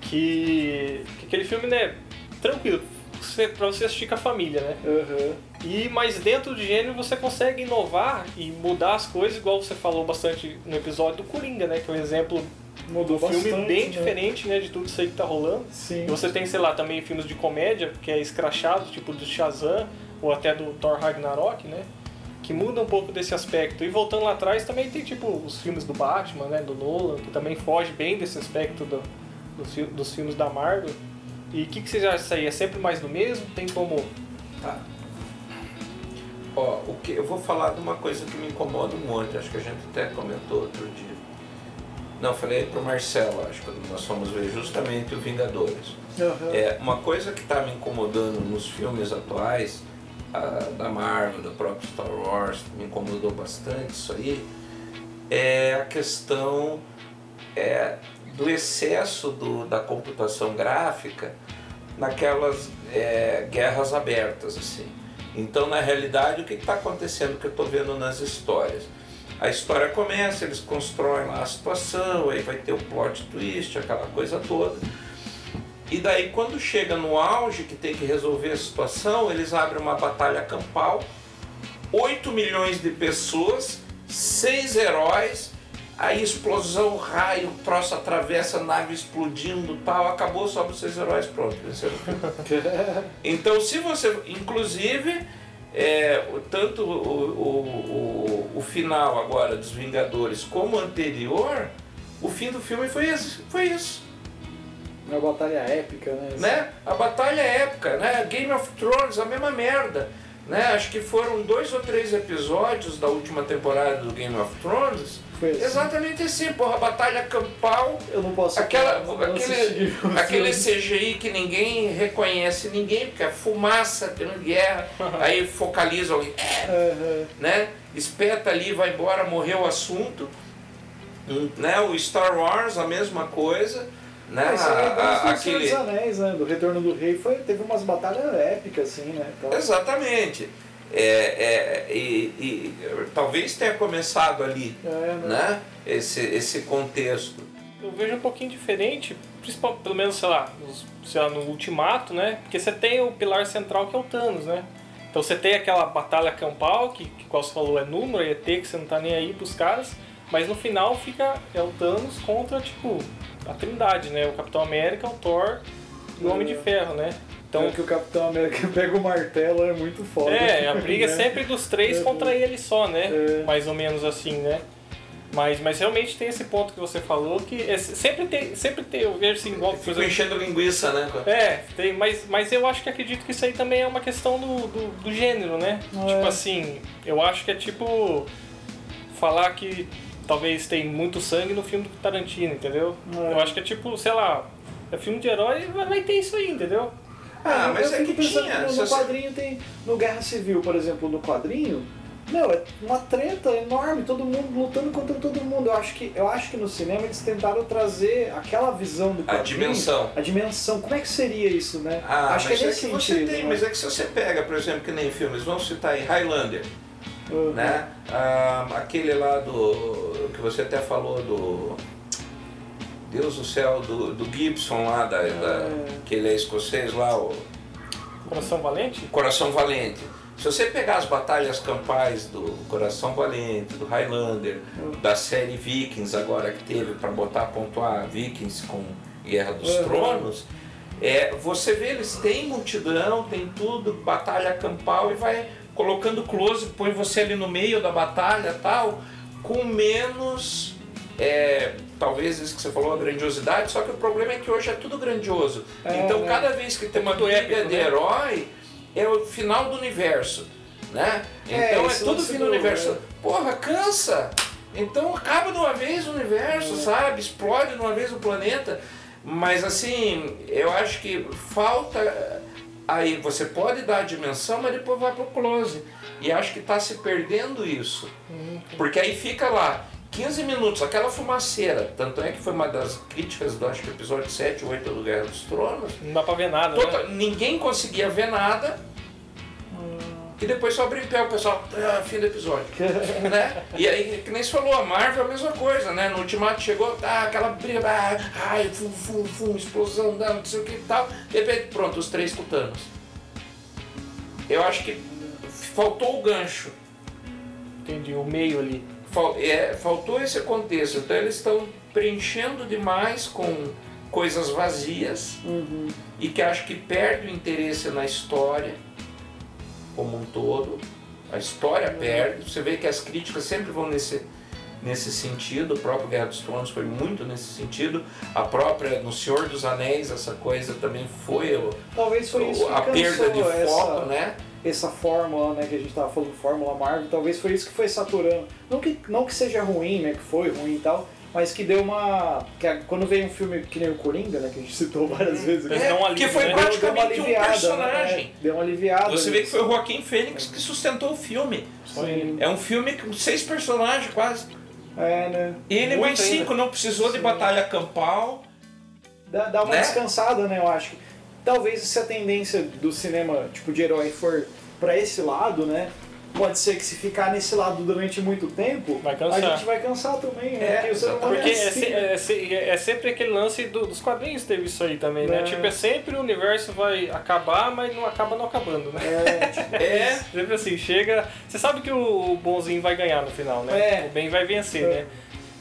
Que, que aquele filme, né? Tranquilo, você, pra você assistir com a família, né? Aham. E, mas dentro de gênero você consegue inovar e mudar as coisas, igual você falou bastante no episódio do Coringa, né? Que é um exemplo Mudou do filme bastante, bem né? diferente, né? De tudo isso aí que tá rolando. Sim. E você tem, sei lá, também filmes de comédia, que é escrachado, tipo do Shazam, ou até do Thor Ragnarok, né? Que muda um pouco desse aspecto. E voltando lá atrás, também tem, tipo, os filmes do Batman, né? Do Nolan, que também foge bem desse aspecto do, dos dos filmes da Marvel. E o que, que vocês acham disso aí? É sempre mais do mesmo? Tem como... Tá. Ó, o que eu vou falar de uma coisa que me incomoda um monte, acho que a gente até comentou outro dia. Não, falei pro Marcelo, acho que quando nós fomos ver justamente o Vingadores. Aham. É, uma coisa que está me incomodando nos filmes atuais, ah, da Marvel, do próprio Star Wars, me incomodou bastante isso aí, é a questão é, do excesso do, da computação gráfica naquelas é, guerras abertas. assim. Então, na realidade, o que está acontecendo que eu estou vendo nas histórias? A história começa, eles constroem lá a situação, aí vai ter o plot twist, aquela coisa toda. E daí quando chega no auge que tem que resolver a situação, eles abrem uma batalha campal, 8 milhões de pessoas, seis heróis, aí explosão, raio, troço atravessa, nave explodindo tal, acabou, sobe os seis heróis, pronto, venceram. Então, se você, inclusive, é, o- tanto o, o, o, o final agora dos Vingadores como anterior, o fim do filme foi esse, foi isso, Uma batalha épica, né? né? A batalha é épica, né? Game of Thrones, a mesma merda, né? Acho que foram dois ou três episódios da última temporada do Game of Thrones, Foi assim. exatamente assim, porra, batalha campal, Eu não posso Aquela, não aquele, aquele. CGI que ninguém reconhece ninguém, porque é fumaça, tendo guerra, aí focaliza alguém, Aham. né? Espeta ali, vai embora, morreu o assunto. Hum, Né? O Star Wars, a mesma coisa. Né? Ah, isso é A- aquele... dos Anéis, né? Do Retorno do Rei foi, teve umas batalhas épicas, assim, né? Então, Exatamente. É, é, e, e, talvez tenha começado ali, é, né? né? Esse, esse contexto. Eu vejo um pouquinho diferente, principalmente, pelo menos, sei lá, nos- sei lá, no Ultimato, né? Porque você tem o pilar central que é o Thanos, né? Então você tem aquela batalha campal, que, que qual você falou é número, é ET, que você não tá nem aí pros caras, mas no final fica é o Thanos contra, tipo, a Trindade, né? O Capitão América, o Thor e o Homem de Ferro, né? Então Então, que o Capitão América pega o martelo é muito foda. é, a briga é né? sempre dos três É. contra ele só, né? É. Mais ou menos assim, né? Mas, mas realmente tem esse ponto que você falou que é- sempre tem, sempre tem, eu vejo assim, igual, exemplo, enchendo linguiça, né? É, tem, mas, mas eu acho que acredito que isso aí também é uma questão do, do, do gênero, né? É. Tipo assim, eu acho que é tipo falar que talvez tem muito sangue no filme do Tarantino, entendeu? É. Eu acho que é tipo, sei lá, é filme de herói, vai ter isso aí, entendeu? Ah, eu mas é que tinha, No, no você- quadrinho tem. No Guerra Civil, por exemplo, no quadrinho, meu, é uma treta enorme, todo mundo lutando contra todo mundo. Eu acho que, eu acho que no cinema eles tentaram trazer aquela visão do A quadrinho. dimensão. A dimensão. Como é que seria isso, né? Ah, acho mas que é é que você sentido. tem, né? mas é que se você pega, por exemplo, que nem filmes, vamos citar aí Highlander, Uhum. né? Ah, aquele lá do. que você até falou do. Deus do céu, do, do Gibson lá, da, da- É. que ele é escocês lá, o Coração Valente? Coração Valente. Se você pegar as batalhas campais do Coração Valente, do Highlander, da série Vikings agora que teve para botar pontuar Vikings com Guerra dos Uhum. Tronos, é, você vê eles têm multidão, tem tudo, batalha campal e vai colocando close, põe você ali no meio da batalha tal, com menos é, talvez isso que você falou, a grandiosidade, só que o problema é que hoje é tudo grandioso. É, então né? cada vez que tem uma briga épico, de né? herói, é o final do universo, né? É, Então é, esse tudo fim do universo. é. Porra, cansa! Então acaba de uma vez o universo, É. sabe? Explode de uma vez o planeta. Mas assim, eu acho que falta. Aí você pode dar a dimensão, mas depois vai pro close. E acho que está se perdendo isso. Porque aí fica lá, 15 minutos, aquela fumaceira. Tanto é que foi uma das críticas do acho que episódio 7 ou 8 do Guerra dos Tronos. Não dá pra ver nada, né? Ninguém conseguia ver nada. E depois só abriu em pé o pessoal, ah, fim do episódio. né? E aí, que nem se falou, a Marvel é a mesma coisa, né? No Ultimato chegou, tá, aquela briga, ah, ai, fum, fum, fum, explosão, não sei o que e tal. De repente, pronto, os três cutanos. Eu acho que faltou o gancho. Entendi, o meio ali. É, faltou esse contexto. Então eles estão preenchendo demais com coisas vazias Uhum. e que acho que perde o interesse na história como um todo. A história perde. Você vê que as críticas sempre vão nesse, nesse sentido. O próprio Guerra dos Tronos foi muito nesse sentido. A própria no Senhor dos Anéis essa coisa também foi o- Talvez foi isso o- a perda de cansou essa- foco, né? Essa fórmula, né, que a gente tava falando, fórmula Marvel, talvez foi isso que foi saturando. Não que, não que seja ruim, né, que foi ruim e tal, mas que deu uma. Que a- quando veio um filme que nem o Coringa, né? Que a gente citou várias vezes aqui. Dão um que alívio, foi né? praticamente deu uma um personagem. né? Deu uma aliviada. Você vê que foi o Joaquim Fênix que sustentou o filme. Sim. É um filme com seis personagens quase. É, né? Ele Muito mais ainda. cinco, não precisou de Sim. batalha campal. Dá, dá uma Né? descansada, né? Eu acho. Talvez se a tendência do cinema, tipo, de herói for pra esse lado, né? Pode ser que se ficar nesse lado durante muito tempo, a gente vai cansar também, né? É, Porque é é, assim, né? é se- é sempre aquele lance do- dos quadrinhos teve isso aí também, né? É. Tipo, é sempre o universo vai acabar, mas não acaba não acabando, né? É, tipo, É. Sempre assim, chega. Você sabe que o bonzinho vai ganhar no final, né? É. O bem vai vencer, É. né?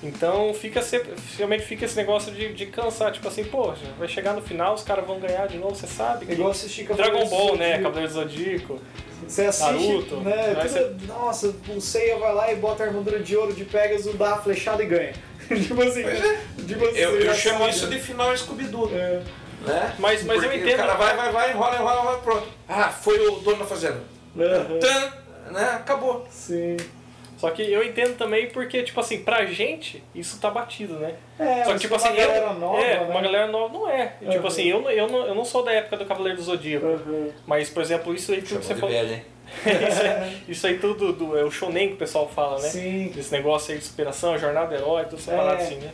Então fica sempre. Realmente fica esse negócio de, de cansar, tipo assim, poxa, vai chegar no final, os caras vão ganhar de novo, você sabe? Que... igual assistir Dragon Ball, né? Zodíaco. Cavaleiro do Zodíaco. Você assiste, Naruto, né? tudo- Nossa, o Seiya vai lá e bota a armadura de ouro de Pegasus, dá a flechada e ganha. tipo assim, é. tipo assim, Eu, você eu chamo sabe, isso né? de final Scooby-Doo. É. Né? Mas- mas eu entendo- O cara vai, vai, vai, enrola, enrola, enrola, pronto. Ah, foi o dono da fazenda. Aham. Tan, né? Acabou. Sim. Só que eu entendo também porque, tipo assim, pra gente, isso tá batido, né? É, Só que, tipo assim, uma galera eu, nova, é, né? uma galera nova não é. E, Tipo Uhum. assim, eu, não- eu, não, eu não sou da época do Cavaleiro do Zodíaco. Aham. Mas, por exemplo, isso aí tudo que você falou. velho, hein? isso, aí, isso aí tudo do, é o shonen que o pessoal fala, né? Sim. Esse negócio aí de superação, jornada do herói, tudo É. separado assim, né?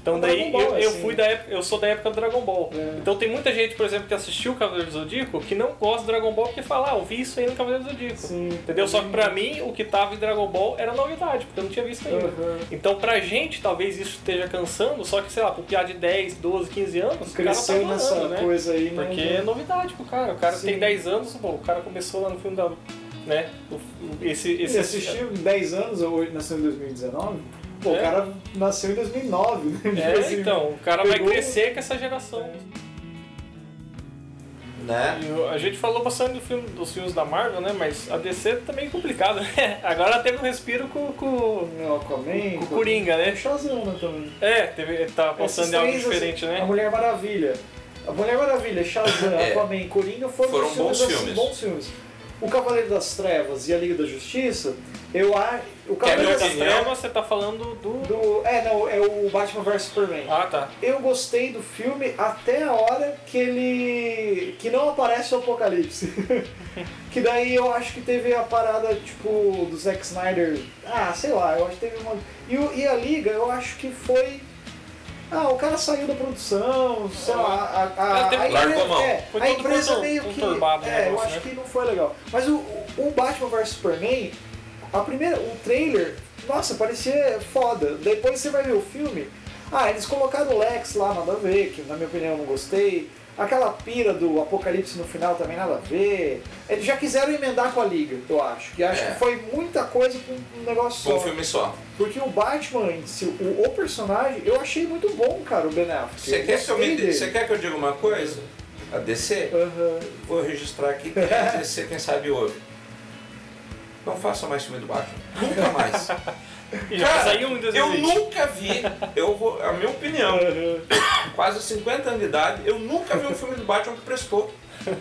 Então daí Ball, eu, eu assim. fui da época, eu sou da época do Dragon Ball. É. Então tem muita gente, por exemplo, que assistiu o Cavaleiro do Zodíaco que não gosta do Dragon Ball porque fala, ah, eu vi isso aí no Cavaleiro do Zodíaco. Sim. Entendeu? Só que pra mim o que tava em Dragon Ball era novidade, porque eu não tinha visto ainda. Aham. Então pra gente talvez isso esteja cansando, só que sei lá, pro piá de 10, 12, 15 anos, o cara tá Cresceu nessa né? coisa aí, né? Porque é novidade pro cara. O cara Sim. tem 10 anos, pô, o cara começou lá no filme da. Né? Esse, esse, Ele assistiu em 10 anos ou nasceu em 2019? Pô, É. o cara nasceu em 2009, né? Tipo É, assim, então, o cara vai pegou- crescer com essa geração. Né? E o- a gente falou bastante do filme, dos filmes da Marvel, né? Mas a DC tá meio complicado, né? Agora teve um respiro com, com, O Aquaman, com o Coringa, É né? Shazam né, também. É, teve, tá em algo três, diferente, assim, A né? Mulher Maravilha. A Mulher Maravilha, Shazam, É. Aquaman e Coringa foram, Foram filmes, bons assim, filmes. bons filmes. O Cavaleiro das Trevas e a Liga da Justiça, eu acho. O é Cavaleiro das trevas, você tá falando do. do, É, não, é o Batman vs Superman. Ah, tá. Eu gostei do filme até a hora que ele. que não aparece o Apocalipse. que daí eu acho que teve a parada, tipo, do Zack Snyder. Ah, sei lá, eu acho que teve uma. E, o- e a Liga, eu acho que foi. Ah, o cara saiu da produção, sei lá, a, a, É, a Largou a mão. é, a empresa meio que. É, eu acho né? que não foi legal. Mas o, o Batman vs Superman, a primeira, o trailer, nossa, parecia foda. Depois você vai ver o filme. Ah, eles colocaram o Lex lá, nada a ver, que na minha opinião eu não gostei. Aquela pira do Apocalipse no final também nada a ver. Eles já quiseram emendar com a Liga, eu acho. E acho É. que foi muita coisa com um negócio só. um filme só. Porque o Batman em si, o, o personagem, eu achei muito bom, cara, o Ben Affleck. Você quer, que eu me- você quer que eu diga uma coisa? A DC? Aham. Vou registrar aqui que a DC, quem sabe, ouve. Não faça mais filme do Batman. Nunca mais. Cara, saiu em eu 2020. nunca vi, eu vou, a minha opinião, quase 50 anos de idade, eu nunca vi um filme do Batman que prestou.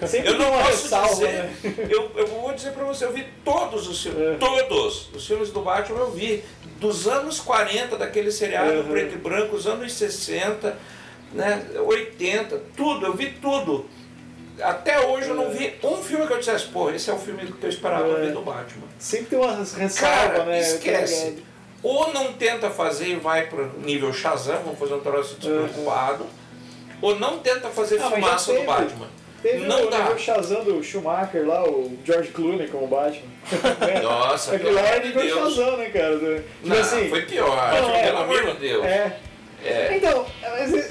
Sempre Eu não posso ressalva, dizer, né? eu, eu vou dizer pra você, eu vi todos os filmes, É. todos os filmes do Batman eu vi, dos anos 40, daquele seriado Uhum. preto e branco, os anos 60, né, 80, tudo, eu vi tudo. Até hoje eu não vi um filme que eu dissesse, pô, esse é o filme que eu esperava É. ver do Batman. Sempre tem uma ressalva, Cara, né? tá esquece. Ou não tenta fazer e vai pro nível Shazam, vamos fazer um troço despreocupado, ou não tenta fazer Ah, fumaça do. Batman. Teve Não o dá. nível Shazam do Schumacher lá, o George Clooney como Batman. Nossa, Aquilo pelo lá é de nível. Shazam, né, cara? Tipo Não, assim, foi pior, Não, é, pelo amor de Deus. É. É. Então,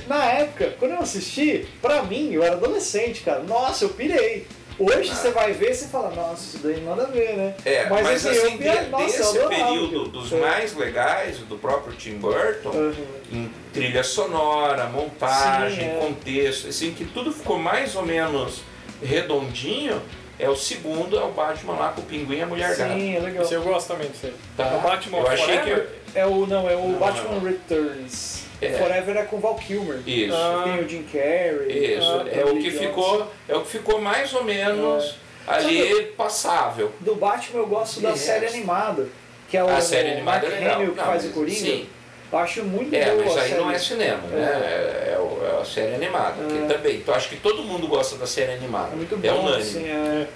na época, quando eu assisti, pra mim, eu era adolescente, cara. Nossa, eu pirei. Hoje Ah. você vai ver e você fala, nossa, isso daí nada a ver, né? É, mas, assim, eu de- nossa, eu desse adorava período dos É. mais legais, do próprio Tim Burton, Aham. em trilha sonora, montagem, Sim, é. contexto, assim, que tudo ficou mais ou menos redondinho, é o segundo, é o Batman lá com o pinguim e a mulher gata. Sim, é legal. Esse eu gosto também disso aí. Tá? O Batman Eu achei Forever? que... É o, não, é o Não, Batman não. Returns. É. Forever é com Val Kilmer. Isso. Ah. Tem o Jim Carrey. Isso, ah, é o que ficou, é o que ficou mais ou menos ali passável. Do Batman eu gosto da E série animada. Que é o a série animada Mark é legal. Hamill que Não, faz o mas- Coringa. Sim. Eu acho muito É, boa mas a aí série. não é cinema, né? É, é o- é a série animada, que É. também. Então acho que todo mundo gosta da série animada. É muito é bom, unânime, assim, é...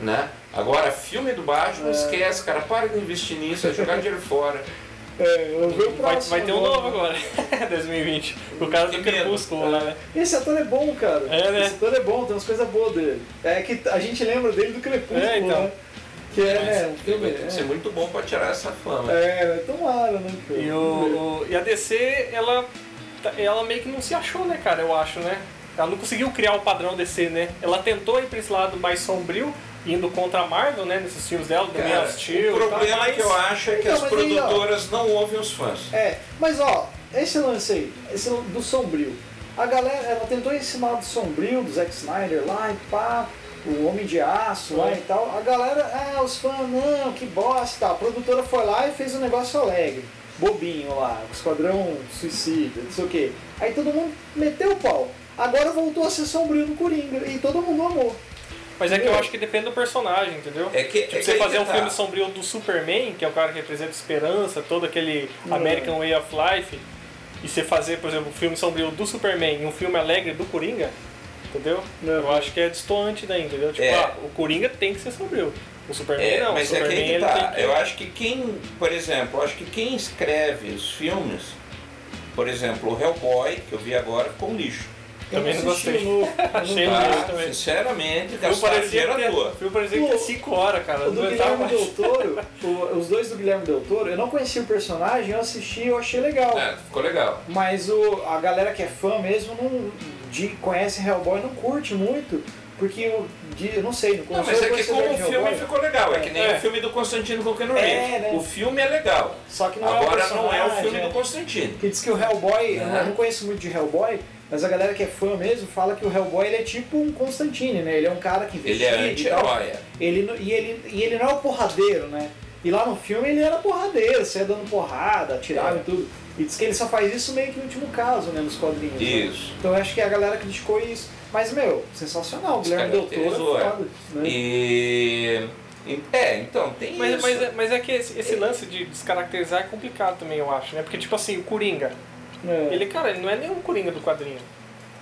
né? Agora, filme do Batman, É. esquece, cara. Para de investir nisso, é jogar dinheiro fora. É eu vi o Vai, próximo. vai ter um novo agora, 2020. O cara do. Crepúsculo lá, né? Esse ator é bom, cara. É, né? Esse ator é bom, tem umas coisas boas dele. É que a gente lembra dele do Crepúsculo, É, então. né? Que é, né, um filme... vai ter que ser É, muito bom pra tirar essa fama. é tomara, né, cara? E, o, o- e a DC, ela, tá- ela meio que não se achou, né, cara, eu acho, né? Ela não conseguiu criar o padrão DC, né? Ela tentou ir pra esse lado mais sombrio, indo contra a Marvel, né, nesses filmes dela, do Cara, Steel o e tal, problema mas- que eu acho é que Então, as mas aí, ó. produtoras não ouvem os fãs. É, mas ó, esse lance aí, esse do sombrio. A galera, ela tentou ensinar do sombrio, do Zack Snyder lá e pá, o Homem de Aço lá É. e tal. A galera, ah, os fãs, não, que bosta e tal. A produtora foi lá e fez um negócio alegre, bobinho lá, o Esquadrão Suicida, não sei o quê. Aí todo mundo meteu o pau. Agora voltou a ser sombrio no Coringa e todo mundo amou. Mas é que eu acho que depende do personagem, entendeu? É que, Tipo, é que você aí fazer que um tá. filme sombrio do Superman, que é o cara que representa esperança, todo aquele. American Way of Life, e você fazer, por exemplo, um filme sombrio do Superman e um filme alegre do Coringa, entendeu? Eu acho que é distoante daí, entendeu? Tipo, É. ah, o Coringa tem que ser sombrio. O Superman É, não, mas o é que Superman aí que tá. tem que... Eu acho que quem, por exemplo, eu acho que quem escreve os filmes, por exemplo, o Hellboy, que eu vi agora, ficou um lixo. Eu Também não assisti gostei. o novo. Achei Ah, também. sinceramente, O que à é, o filme parecia que é O- 5 horas, cara. O do Guilherme mais. Del Toro, o- os dois do Guilherme Del Toro, eu não conhecia o personagem, eu assisti e eu achei legal. É, ficou legal. Mas o, a galera que é fã mesmo não de, conhece Hellboy não curte muito, porque o de, eu não sei, não mas é o que como o filme Hellboy, ficou legal, é que nem É. o filme do Constantino com o Keanu É, né? O filme é legal. Só que não é o Agora não é o filme é. do Constantino. Porque diz que o Hellboy, eu Né? eu não conheço muito de Hellboy, mas a galera que é fã mesmo fala que o Hellboy ele é tipo um Constantine, né? Ele é um cara que Ele é e anti-herói. é. Ele, não- e, ele, e ele não é o porradeiro, né? E lá no filme ele era porradeiro, você ia dando porrada, atirava É. e tudo. E diz que ele só faz isso meio que no último caso, né? Nos quadrinhos. né? Isso. Então eu acho que a galera criticou isso. Mas, meu, sensacional. O Guilherme Del Toro Descaracterizou, é é. foda. Né? E. e- É, então, tem Mas, isso. mas, é- mas é que esse, esse lance de descaracterizar é complicado também, eu acho, né? Porque, tipo assim, o Coringa, É. ele, cara, ele não é nenhum Coringa do quadrinho,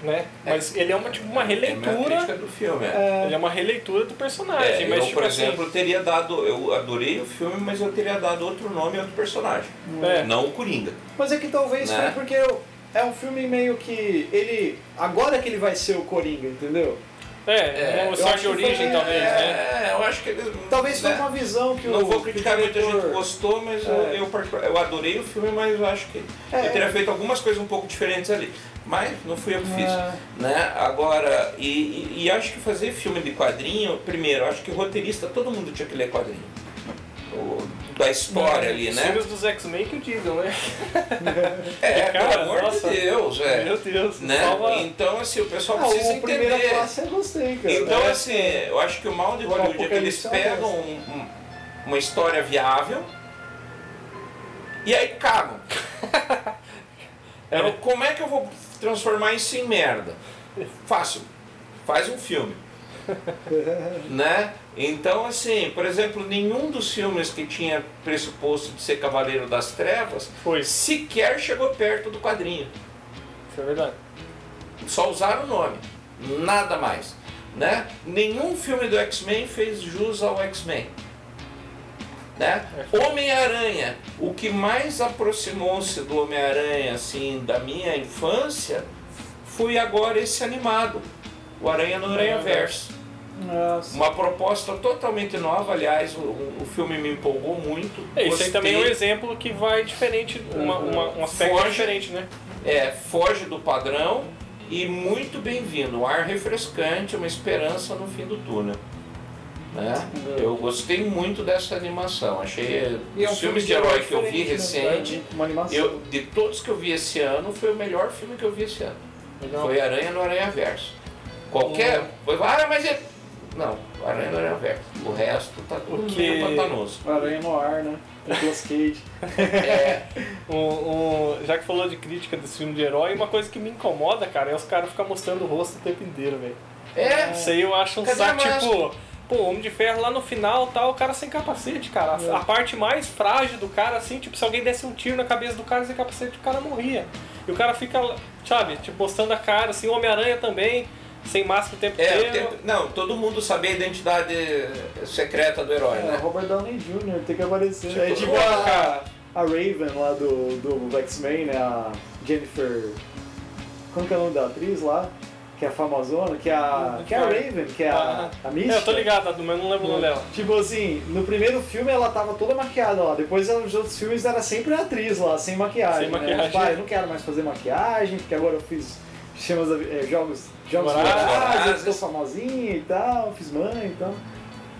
né? É. Mas ele é uma, tipo, uma É a releitura, crítica do filme. É. É, ele é uma releitura do personagem, É, mas, eu, tipo por assim, exemplo, teria dado. Eu adorei o filme, mas eu teria dado outro nome e outro personagem. É. Não o Coringa. Mas é que talvez Né? foi porque eu- é um filme meio que. ele. Agora que ele vai ser o Coringa, entendeu? É, É, uma de origem, foi- talvez, né? É, eu acho que eles. Talvez foi né? uma visão que o. Não vou criticar, muita gente gostou, mas eu, É. eu, eu adorei o filme, mas eu acho que É. eu teria feito algumas coisas um pouco diferentes ali. Mas não fui eu que fiz. É. Né? Agora, e, e- e acho que fazer filme de quadrinho, primeiro, acho que roteirista, todo mundo tinha que ler quadrinho. O- da história ali, Os né? filmes dos X-Men que o digam, né? É, Cara, pelo amor nossa. de Deus, é. Meu Deus, Né? salva... Então, assim, o pessoal Ah, precisa o primeira entender. classe eu gostei, cara. Então, É. assim, eu acho que o mal de Hollywood é que eles é pegam um- um- uma história viável e aí cagam. Eu- como é que eu vou transformar isso em merda? Fácil. Faz um filme. né? Então, assim, por exemplo, nenhum dos filmes que tinha pressuposto de ser Cavaleiro das Trevas Foi, sequer chegou perto do quadrinho. isso é verdade. Só usaram o nome, nada mais. Né? Nenhum filme do X-Men fez jus ao X-Men. Né? Homem-Aranha, o que mais aproximou-se do Homem-Aranha assim, da minha infância foi agora esse animado, o Aranha no Aranha Verso. Nossa. Uma proposta totalmente nova, aliás, o, o filme me empolgou muito. É, isso aí também é um exemplo que vai diferente, uma, uma- um aspecto Foge. diferente, né? É, foge do padrão e muito bem-vindo. Um ar refrescante, uma esperança no fim do túnel. Né? Eu gostei muito dessa animação. Achei E é um os filmes de herói que eu vi né? recente. Uma animação. Eu, de todos que eu vi esse ano, foi o melhor filme que eu vi esse ano. Legal. Foi Aranha no Aranha Verso. Qualquer. Foi, ah, mas é. Não, Aranha no Aranha Verso. O resto tá tudo que- meio pantanoso. Aranha no ar, né? Nicolas Cage. É, Um, um- já que falou de crítica desse filme de herói, uma coisa que me incomoda, cara, é os caras ficarem mostrando o rosto o tempo inteiro, velho. é. Isso aí eu acho um Cadê saco, tipo... pô, o Homem de Ferro lá no final tal, o cara sem capacete, cara. A, É. a parte mais frágil do cara, assim, tipo, se alguém desse um tiro na cabeça do cara sem capacete, o cara morria. E o cara fica, sabe, tipo, mostrando a cara, assim, o Homem-Aranha também, sem máscara o tempo É, inteiro. tempo- não, todo mundo sabia a identidade secreta do herói, É, né? Robert Downey Jr. tem que aparecer. Tipo, é tipo a, a Raven lá do, do X-Men, né? A Jennifer. Como que é o nome da atriz lá? Que é a famosona, que é a. Que é a Raven, que é a, a Mística. É, eu tô ligado, mas não lembro o nome dela. Tipo assim, no primeiro filme ela tava toda maquiada lá, depois nos outros filmes era sempre a atriz lá, sem maquiagem. Sem né? maquiagem. Tipo, ah, eu não quero mais fazer maquiagem, porque agora eu fiz chamas, é, jogos, jogos Vorazes. eu tô famosinha e tal, fiz mãe e tal.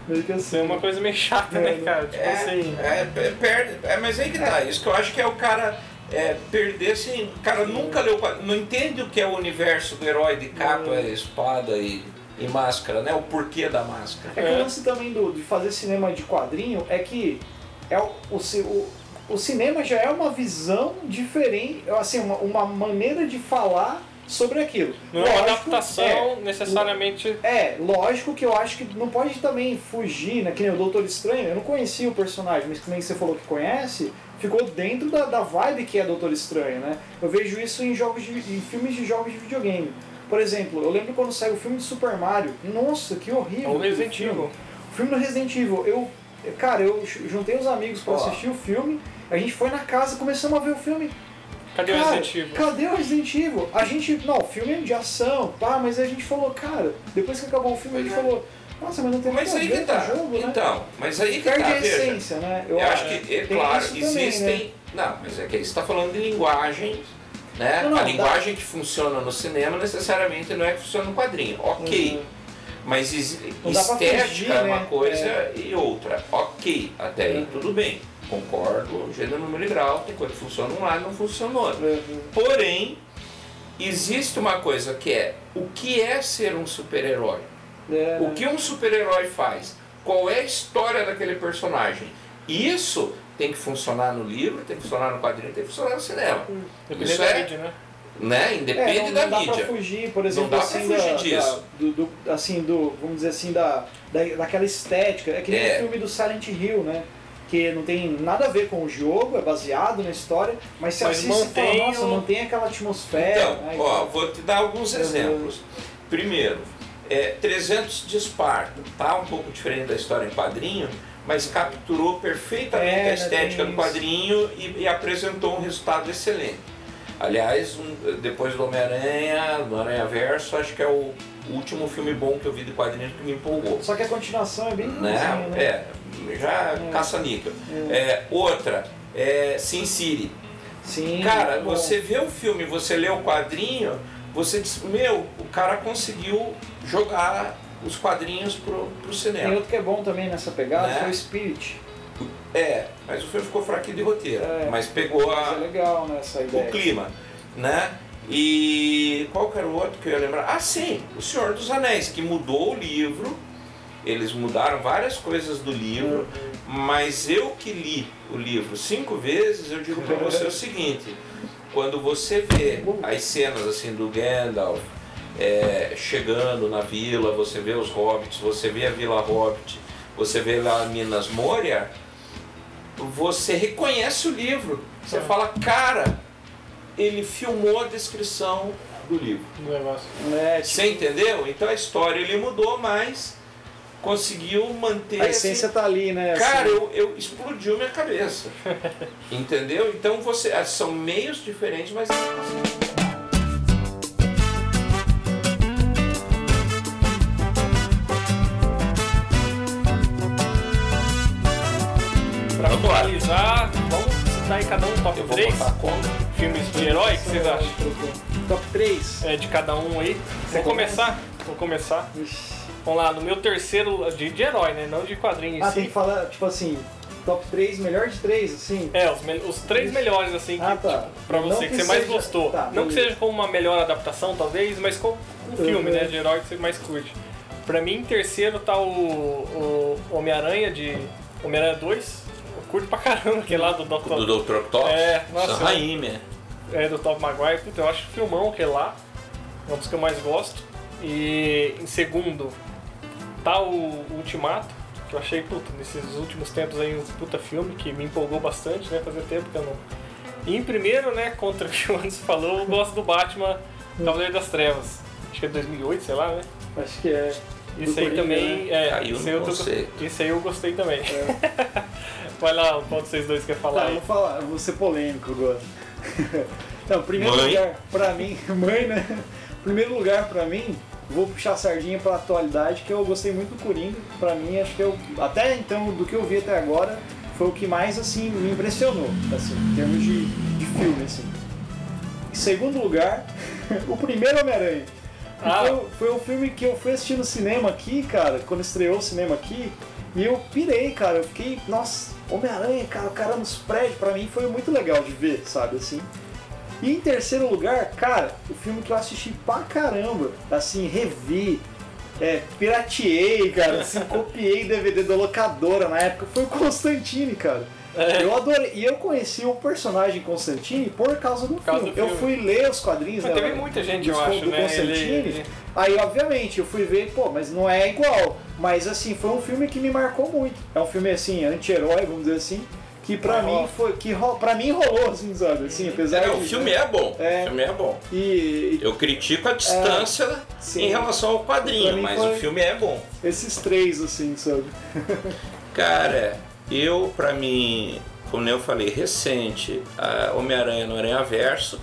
Meio que assim. É uma coisa meio chata, É, né, né? cara? Tipo É, assim. é, é, perde, é, mas aí que tá, isso que eu acho que é o cara é, perder assim, o cara nunca leu, não entende o que é o universo do herói de capa, É. espada e, e máscara, né? O porquê da máscara. É que É. o lance também do, de fazer cinema de quadrinho é que é o, o, o, o cinema já é uma visão diferente, assim, uma, uma maneira de falar sobre aquilo. Não é uma adaptação é, necessariamente. É, lógico que eu acho que não pode também fugir, né? Que nem o Doutor Estranho, eu não conhecia o personagem, mas que nem você falou que conhece, ficou dentro da, da vibe que é Doutor Estranho, né? Eu vejo isso em jogos de, em filmes de jogos de videogame. Por exemplo, eu lembro quando saiu o filme de Super Mario. Nossa, que horrível. Ou Resident. Evil. O filme do Resident Evil, eu. Cara, eu juntei os amigos pra Ó. assistir o filme, a gente foi na casa, começamos a ver o filme. Cadê o Cara, Resident Evil? Cadê o Resident Evil? A gente. Não, o filme é de ação, pá, mas a gente falou, cara, depois que acabou o filme, a gente Pois é. falou, nossa, mas não tem Mas aí que tá. o jogo, né? Então, mas aí que Perde tá, a veja. essência, né? Eu acho que, é claro, isso também, existem. né? Não, mas é que aí você está falando de linguagem, né? Não, não, a linguagem que funciona no cinema necessariamente não é que funciona no quadrinho. Ok. Uhum. Mas estética fugir, é uma né? coisa e outra. Ok, até aí Uhum. tudo bem. Concordo, gênero, número e grau, tem coisa que funciona um lado e não funciona no outro. Uhum. Porém, existe uma coisa que é o que é ser um super-herói? É, O que um super-herói faz? Qual é a história daquele personagem? Isso tem que funcionar no livro, tem que funcionar no quadrinho, tem que funcionar no cinema. Dependendo Isso é- mídia, né? Né? Independe É, não, da não dá mídia. pra fugir, por exemplo, dá pra assim, fugir da, disso. da- do, do- assim, do, vamos dizer assim, da, da, daquela estética. É que nem É. o filme do Silent Hill, né? Que não tem nada a ver com o jogo, é baseado na história, mas se Mas assiste e fala, mantém nossa, o- mantém aquela atmosfera. Então, né, ó, vou te dar alguns exemplos. Primeiro, é, 300 de Esparta, tá um pouco diferente da história em quadrinho, mas capturou perfeitamente É, a estética do quadrinho e, e apresentou um resultado excelente. Aliás, um- depois do Homem-Aranha, do Aranha Verso, acho que é o último filme bom que eu vi de quadrinho que me empolgou. Só que a continuação é bem Né? né? É, já É. caça-níquel. É. É, outra, é Sin City. Sim, Cara, você vê o filme, você lê o quadrinho, você diz, meu, o cara conseguiu jogar os quadrinhos pro, pro Tem cinema. outro que é bom também nessa pegada, Né? foi o Spirit. É, mas o filme ficou fraquinho de roteiro, É. mas pegou Mas é a, legal, né, o clima, né? E qual que era o outro que eu ia lembrar? Ah, sim, O Senhor dos Anéis, que mudou o livro, eles mudaram várias coisas do livro, mas eu que li o livro cinco vezes, eu digo pra você o seguinte, quando você vê as cenas assim do Gandalf é, chegando na vila, você vê os hobbits, você vê a Vila Hobbit, você vê lá Minas Moria, você reconhece o livro. Você fala, cara, ele filmou a descrição do livro. Do negócio. É, tipo, Você entendeu? Então a história ele mudou, mas conseguiu manter. a essência assim, tá ali, né? Cara, assim. eu, eu explodiu minha cabeça. entendeu? Então você. São meios diferentes, mas. Vamos lá. finalizar, vamos citar aí cada um top Eu vou 3 botar como. filmes de herói, o que vocês acham? Top 3. É, de cada um aí. Vou começar? Vou começar. Ixi. Vamos lá, no meu terceiro de, de herói, né? Não de quadrinhos. Ah, si. tem que falar, tipo assim, top 3, melhor de 3, assim. É, os, os três melhores, assim, que, Ah, tá. tipo, pra você, que, que você mais seja- gostou. tá, não que seja como uma melhor adaptação, talvez, mas como um filme, Uhum. né, de herói que você mais curte. Pra mim, em terceiro tá o, o Homem-Aranha de Homem-Aranha 2. Eu curto pra caramba, aquele lá do Dr. Do Dr. Octopus. É, nossa, Sam Raimi. é, do Top Maguire. Puta, eu acho filmão aquele lá. É um dos que eu mais gosto. E em segundo, Tá o Ultimato, que eu achei, puta, nesses últimos tempos aí um puta filme que me empolgou bastante, né? Fazia tempo que eu não. E em primeiro, né, contra o que o Anderson falou, eu gosto do Batman Cavaleiro das Trevas. Acho que é 2008, sei lá, né? Acho que é. Isso aí também. É, Caiu esse no aí eu esse aí eu gostei também. É. Vai lá, qual de vocês dois quer falar Tá, aí? vou falar, vou ser polêmico agora. Não, primeiro Mãe. lugar, pra mim, mãe, né? Primeiro lugar pra mim, vou puxar a sardinha pra atualidade, que eu gostei muito do Coringa. Pra mim, acho que eu, até então, do que eu vi até agora, foi o que mais, assim, me impressionou, assim, em termos de, de filme, assim. Em segundo lugar, o primeiro Homem-Aranha. Ah. Foi, foi o filme que eu fui assistir no cinema aqui, cara, quando estreou o cinema aqui, e eu pirei, cara. Eu fiquei, nossa, Homem-Aranha, cara, o cara nos prédios, pra mim foi muito legal de ver, sabe, assim. E em terceiro lugar, cara, o filme que eu assisti pra caramba, assim, revi, é, pirateei, cara, assim, copiei DVD da locadora na época, foi o Constantine, cara. É. Eu adorei. E eu conheci o personagem Constantine por causa do, causa filme. do Eu filme. fui ler os quadrinhos Mas né, teve muita gente, eu acho, do né? Constantine. Ele- ele- Aí, obviamente, eu fui ver, pô, mas não é igual. Mas, assim, foi um filme que me marcou muito. É um filme, assim, anti-herói, vamos dizer assim, que pra Mas mim foi... Que pra mim rolou, assim, sabe? Assim, apesar É, de... o filme é bom. É. O filme é bom. E, e Eu critico a distância sim. em relação ao quadrinho, mas foi- o filme é bom. esses três, assim, sabe? Cara, eu, pra mim, como eu falei, recente, Homem-Aranha no Aranha Verso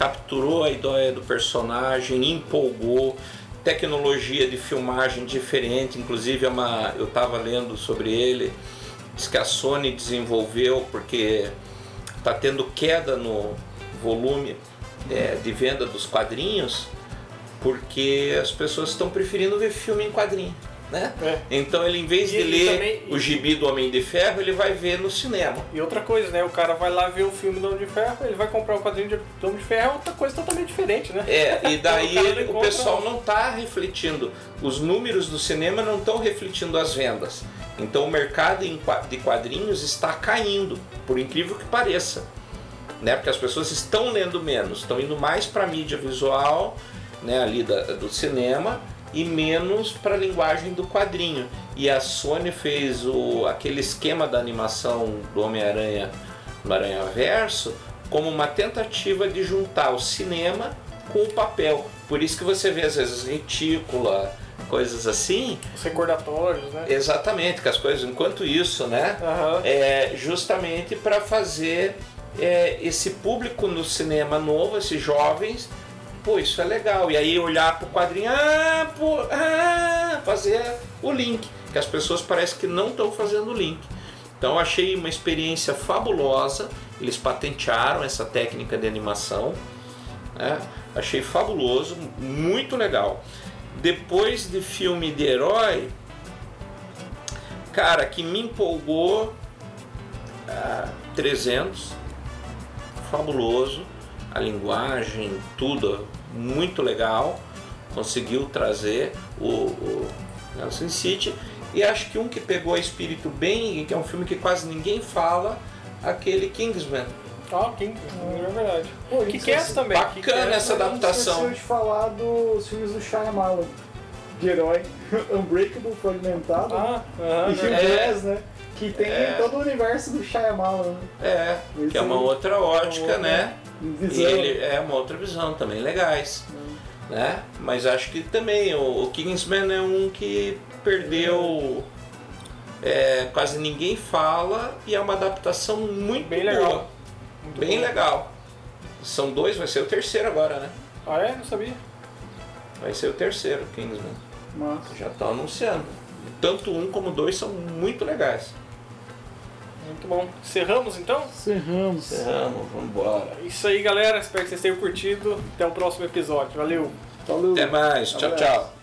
capturou a ideia do personagem, empolgou, tecnologia de filmagem diferente, inclusive é uma, eu estava lendo sobre ele, diz que a Sony desenvolveu porque está tendo queda no volume é, de venda dos quadrinhos, porque as pessoas estão preferindo ver filme em quadrinho. Né? É. Então ele, em vez E- de ler também- o gibi do Homem de Ferro, ele vai ver no cinema. E outra coisa, né? O cara vai lá ver o filme do Homem de Ferro, ele vai comprar o quadrinho de- do Homem de Ferro, é outra coisa totalmente diferente, né? É, e daí O o pessoal não está refletindo, os números do cinema não estão refletindo as vendas. Então o mercado de quadrinhos está caindo, por incrível que pareça. Né? Porque as pessoas estão lendo menos, estão indo mais para a mídia visual, né, ali da- do cinema, e menos para a linguagem do quadrinho. E a Sony fez o, aquele esquema da animação do Homem-Aranha no Aranha Verso como uma tentativa de juntar o cinema com o papel. Por isso que você vê às vezes retícula, coisas assim. Os recordatórios, né? Exatamente, que as coisas, enquanto isso, né? Aham. é justamente para fazer é, esse público no cinema novo, esses jovens, pô, isso é legal. E aí olhar pro quadrinho, ah, pô, ah, fazer o link. Que as pessoas parecem que não estão fazendo o link. Então achei uma experiência fabulosa. Eles patentearam essa técnica de animação. né? Achei fabuloso, muito legal. Depois de filme de herói, cara, que me empolgou ah, 300, fabuloso, a linguagem, tudo muito legal, conseguiu trazer o, o Nelson City e acho que um que pegou espírito bem, que é um filme que quase ninguém fala, aquele Kingsman. Ah, King, é verdade. Pô, Que que é essa também? Bacana Que é essa adaptação. esqueceu de falar dos filmes do Shyamalan, de herói. Unbreakable, Fragmentado, Ah, aham, e Gil né? Glass, né? Que tem É. todo o universo do Shyamalan, né? É, que é uma Esse- outra ótica, outra né? E Visão. ele é uma outra visão também, legais. Né? Mas acho que também o, o Kingsman é um que perdeu. é, quase ninguém fala e é uma adaptação muito Bem boa. legal. Muito Bem legal. São dois, vai ser o terceiro agora, né? Ah, é? Não sabia. Vai ser o terceiro, Kingsman. Massa. Já estão anunciando. Tanto um como dois são muito legais. Muito bom. Encerramos então? Cerramos. Vamos, vamos embora. É Isso aí, galera. Espero que vocês tenham curtido. Até o próximo episódio. Valeu! Falou. Até mais. Tchau, Abraço. tchau.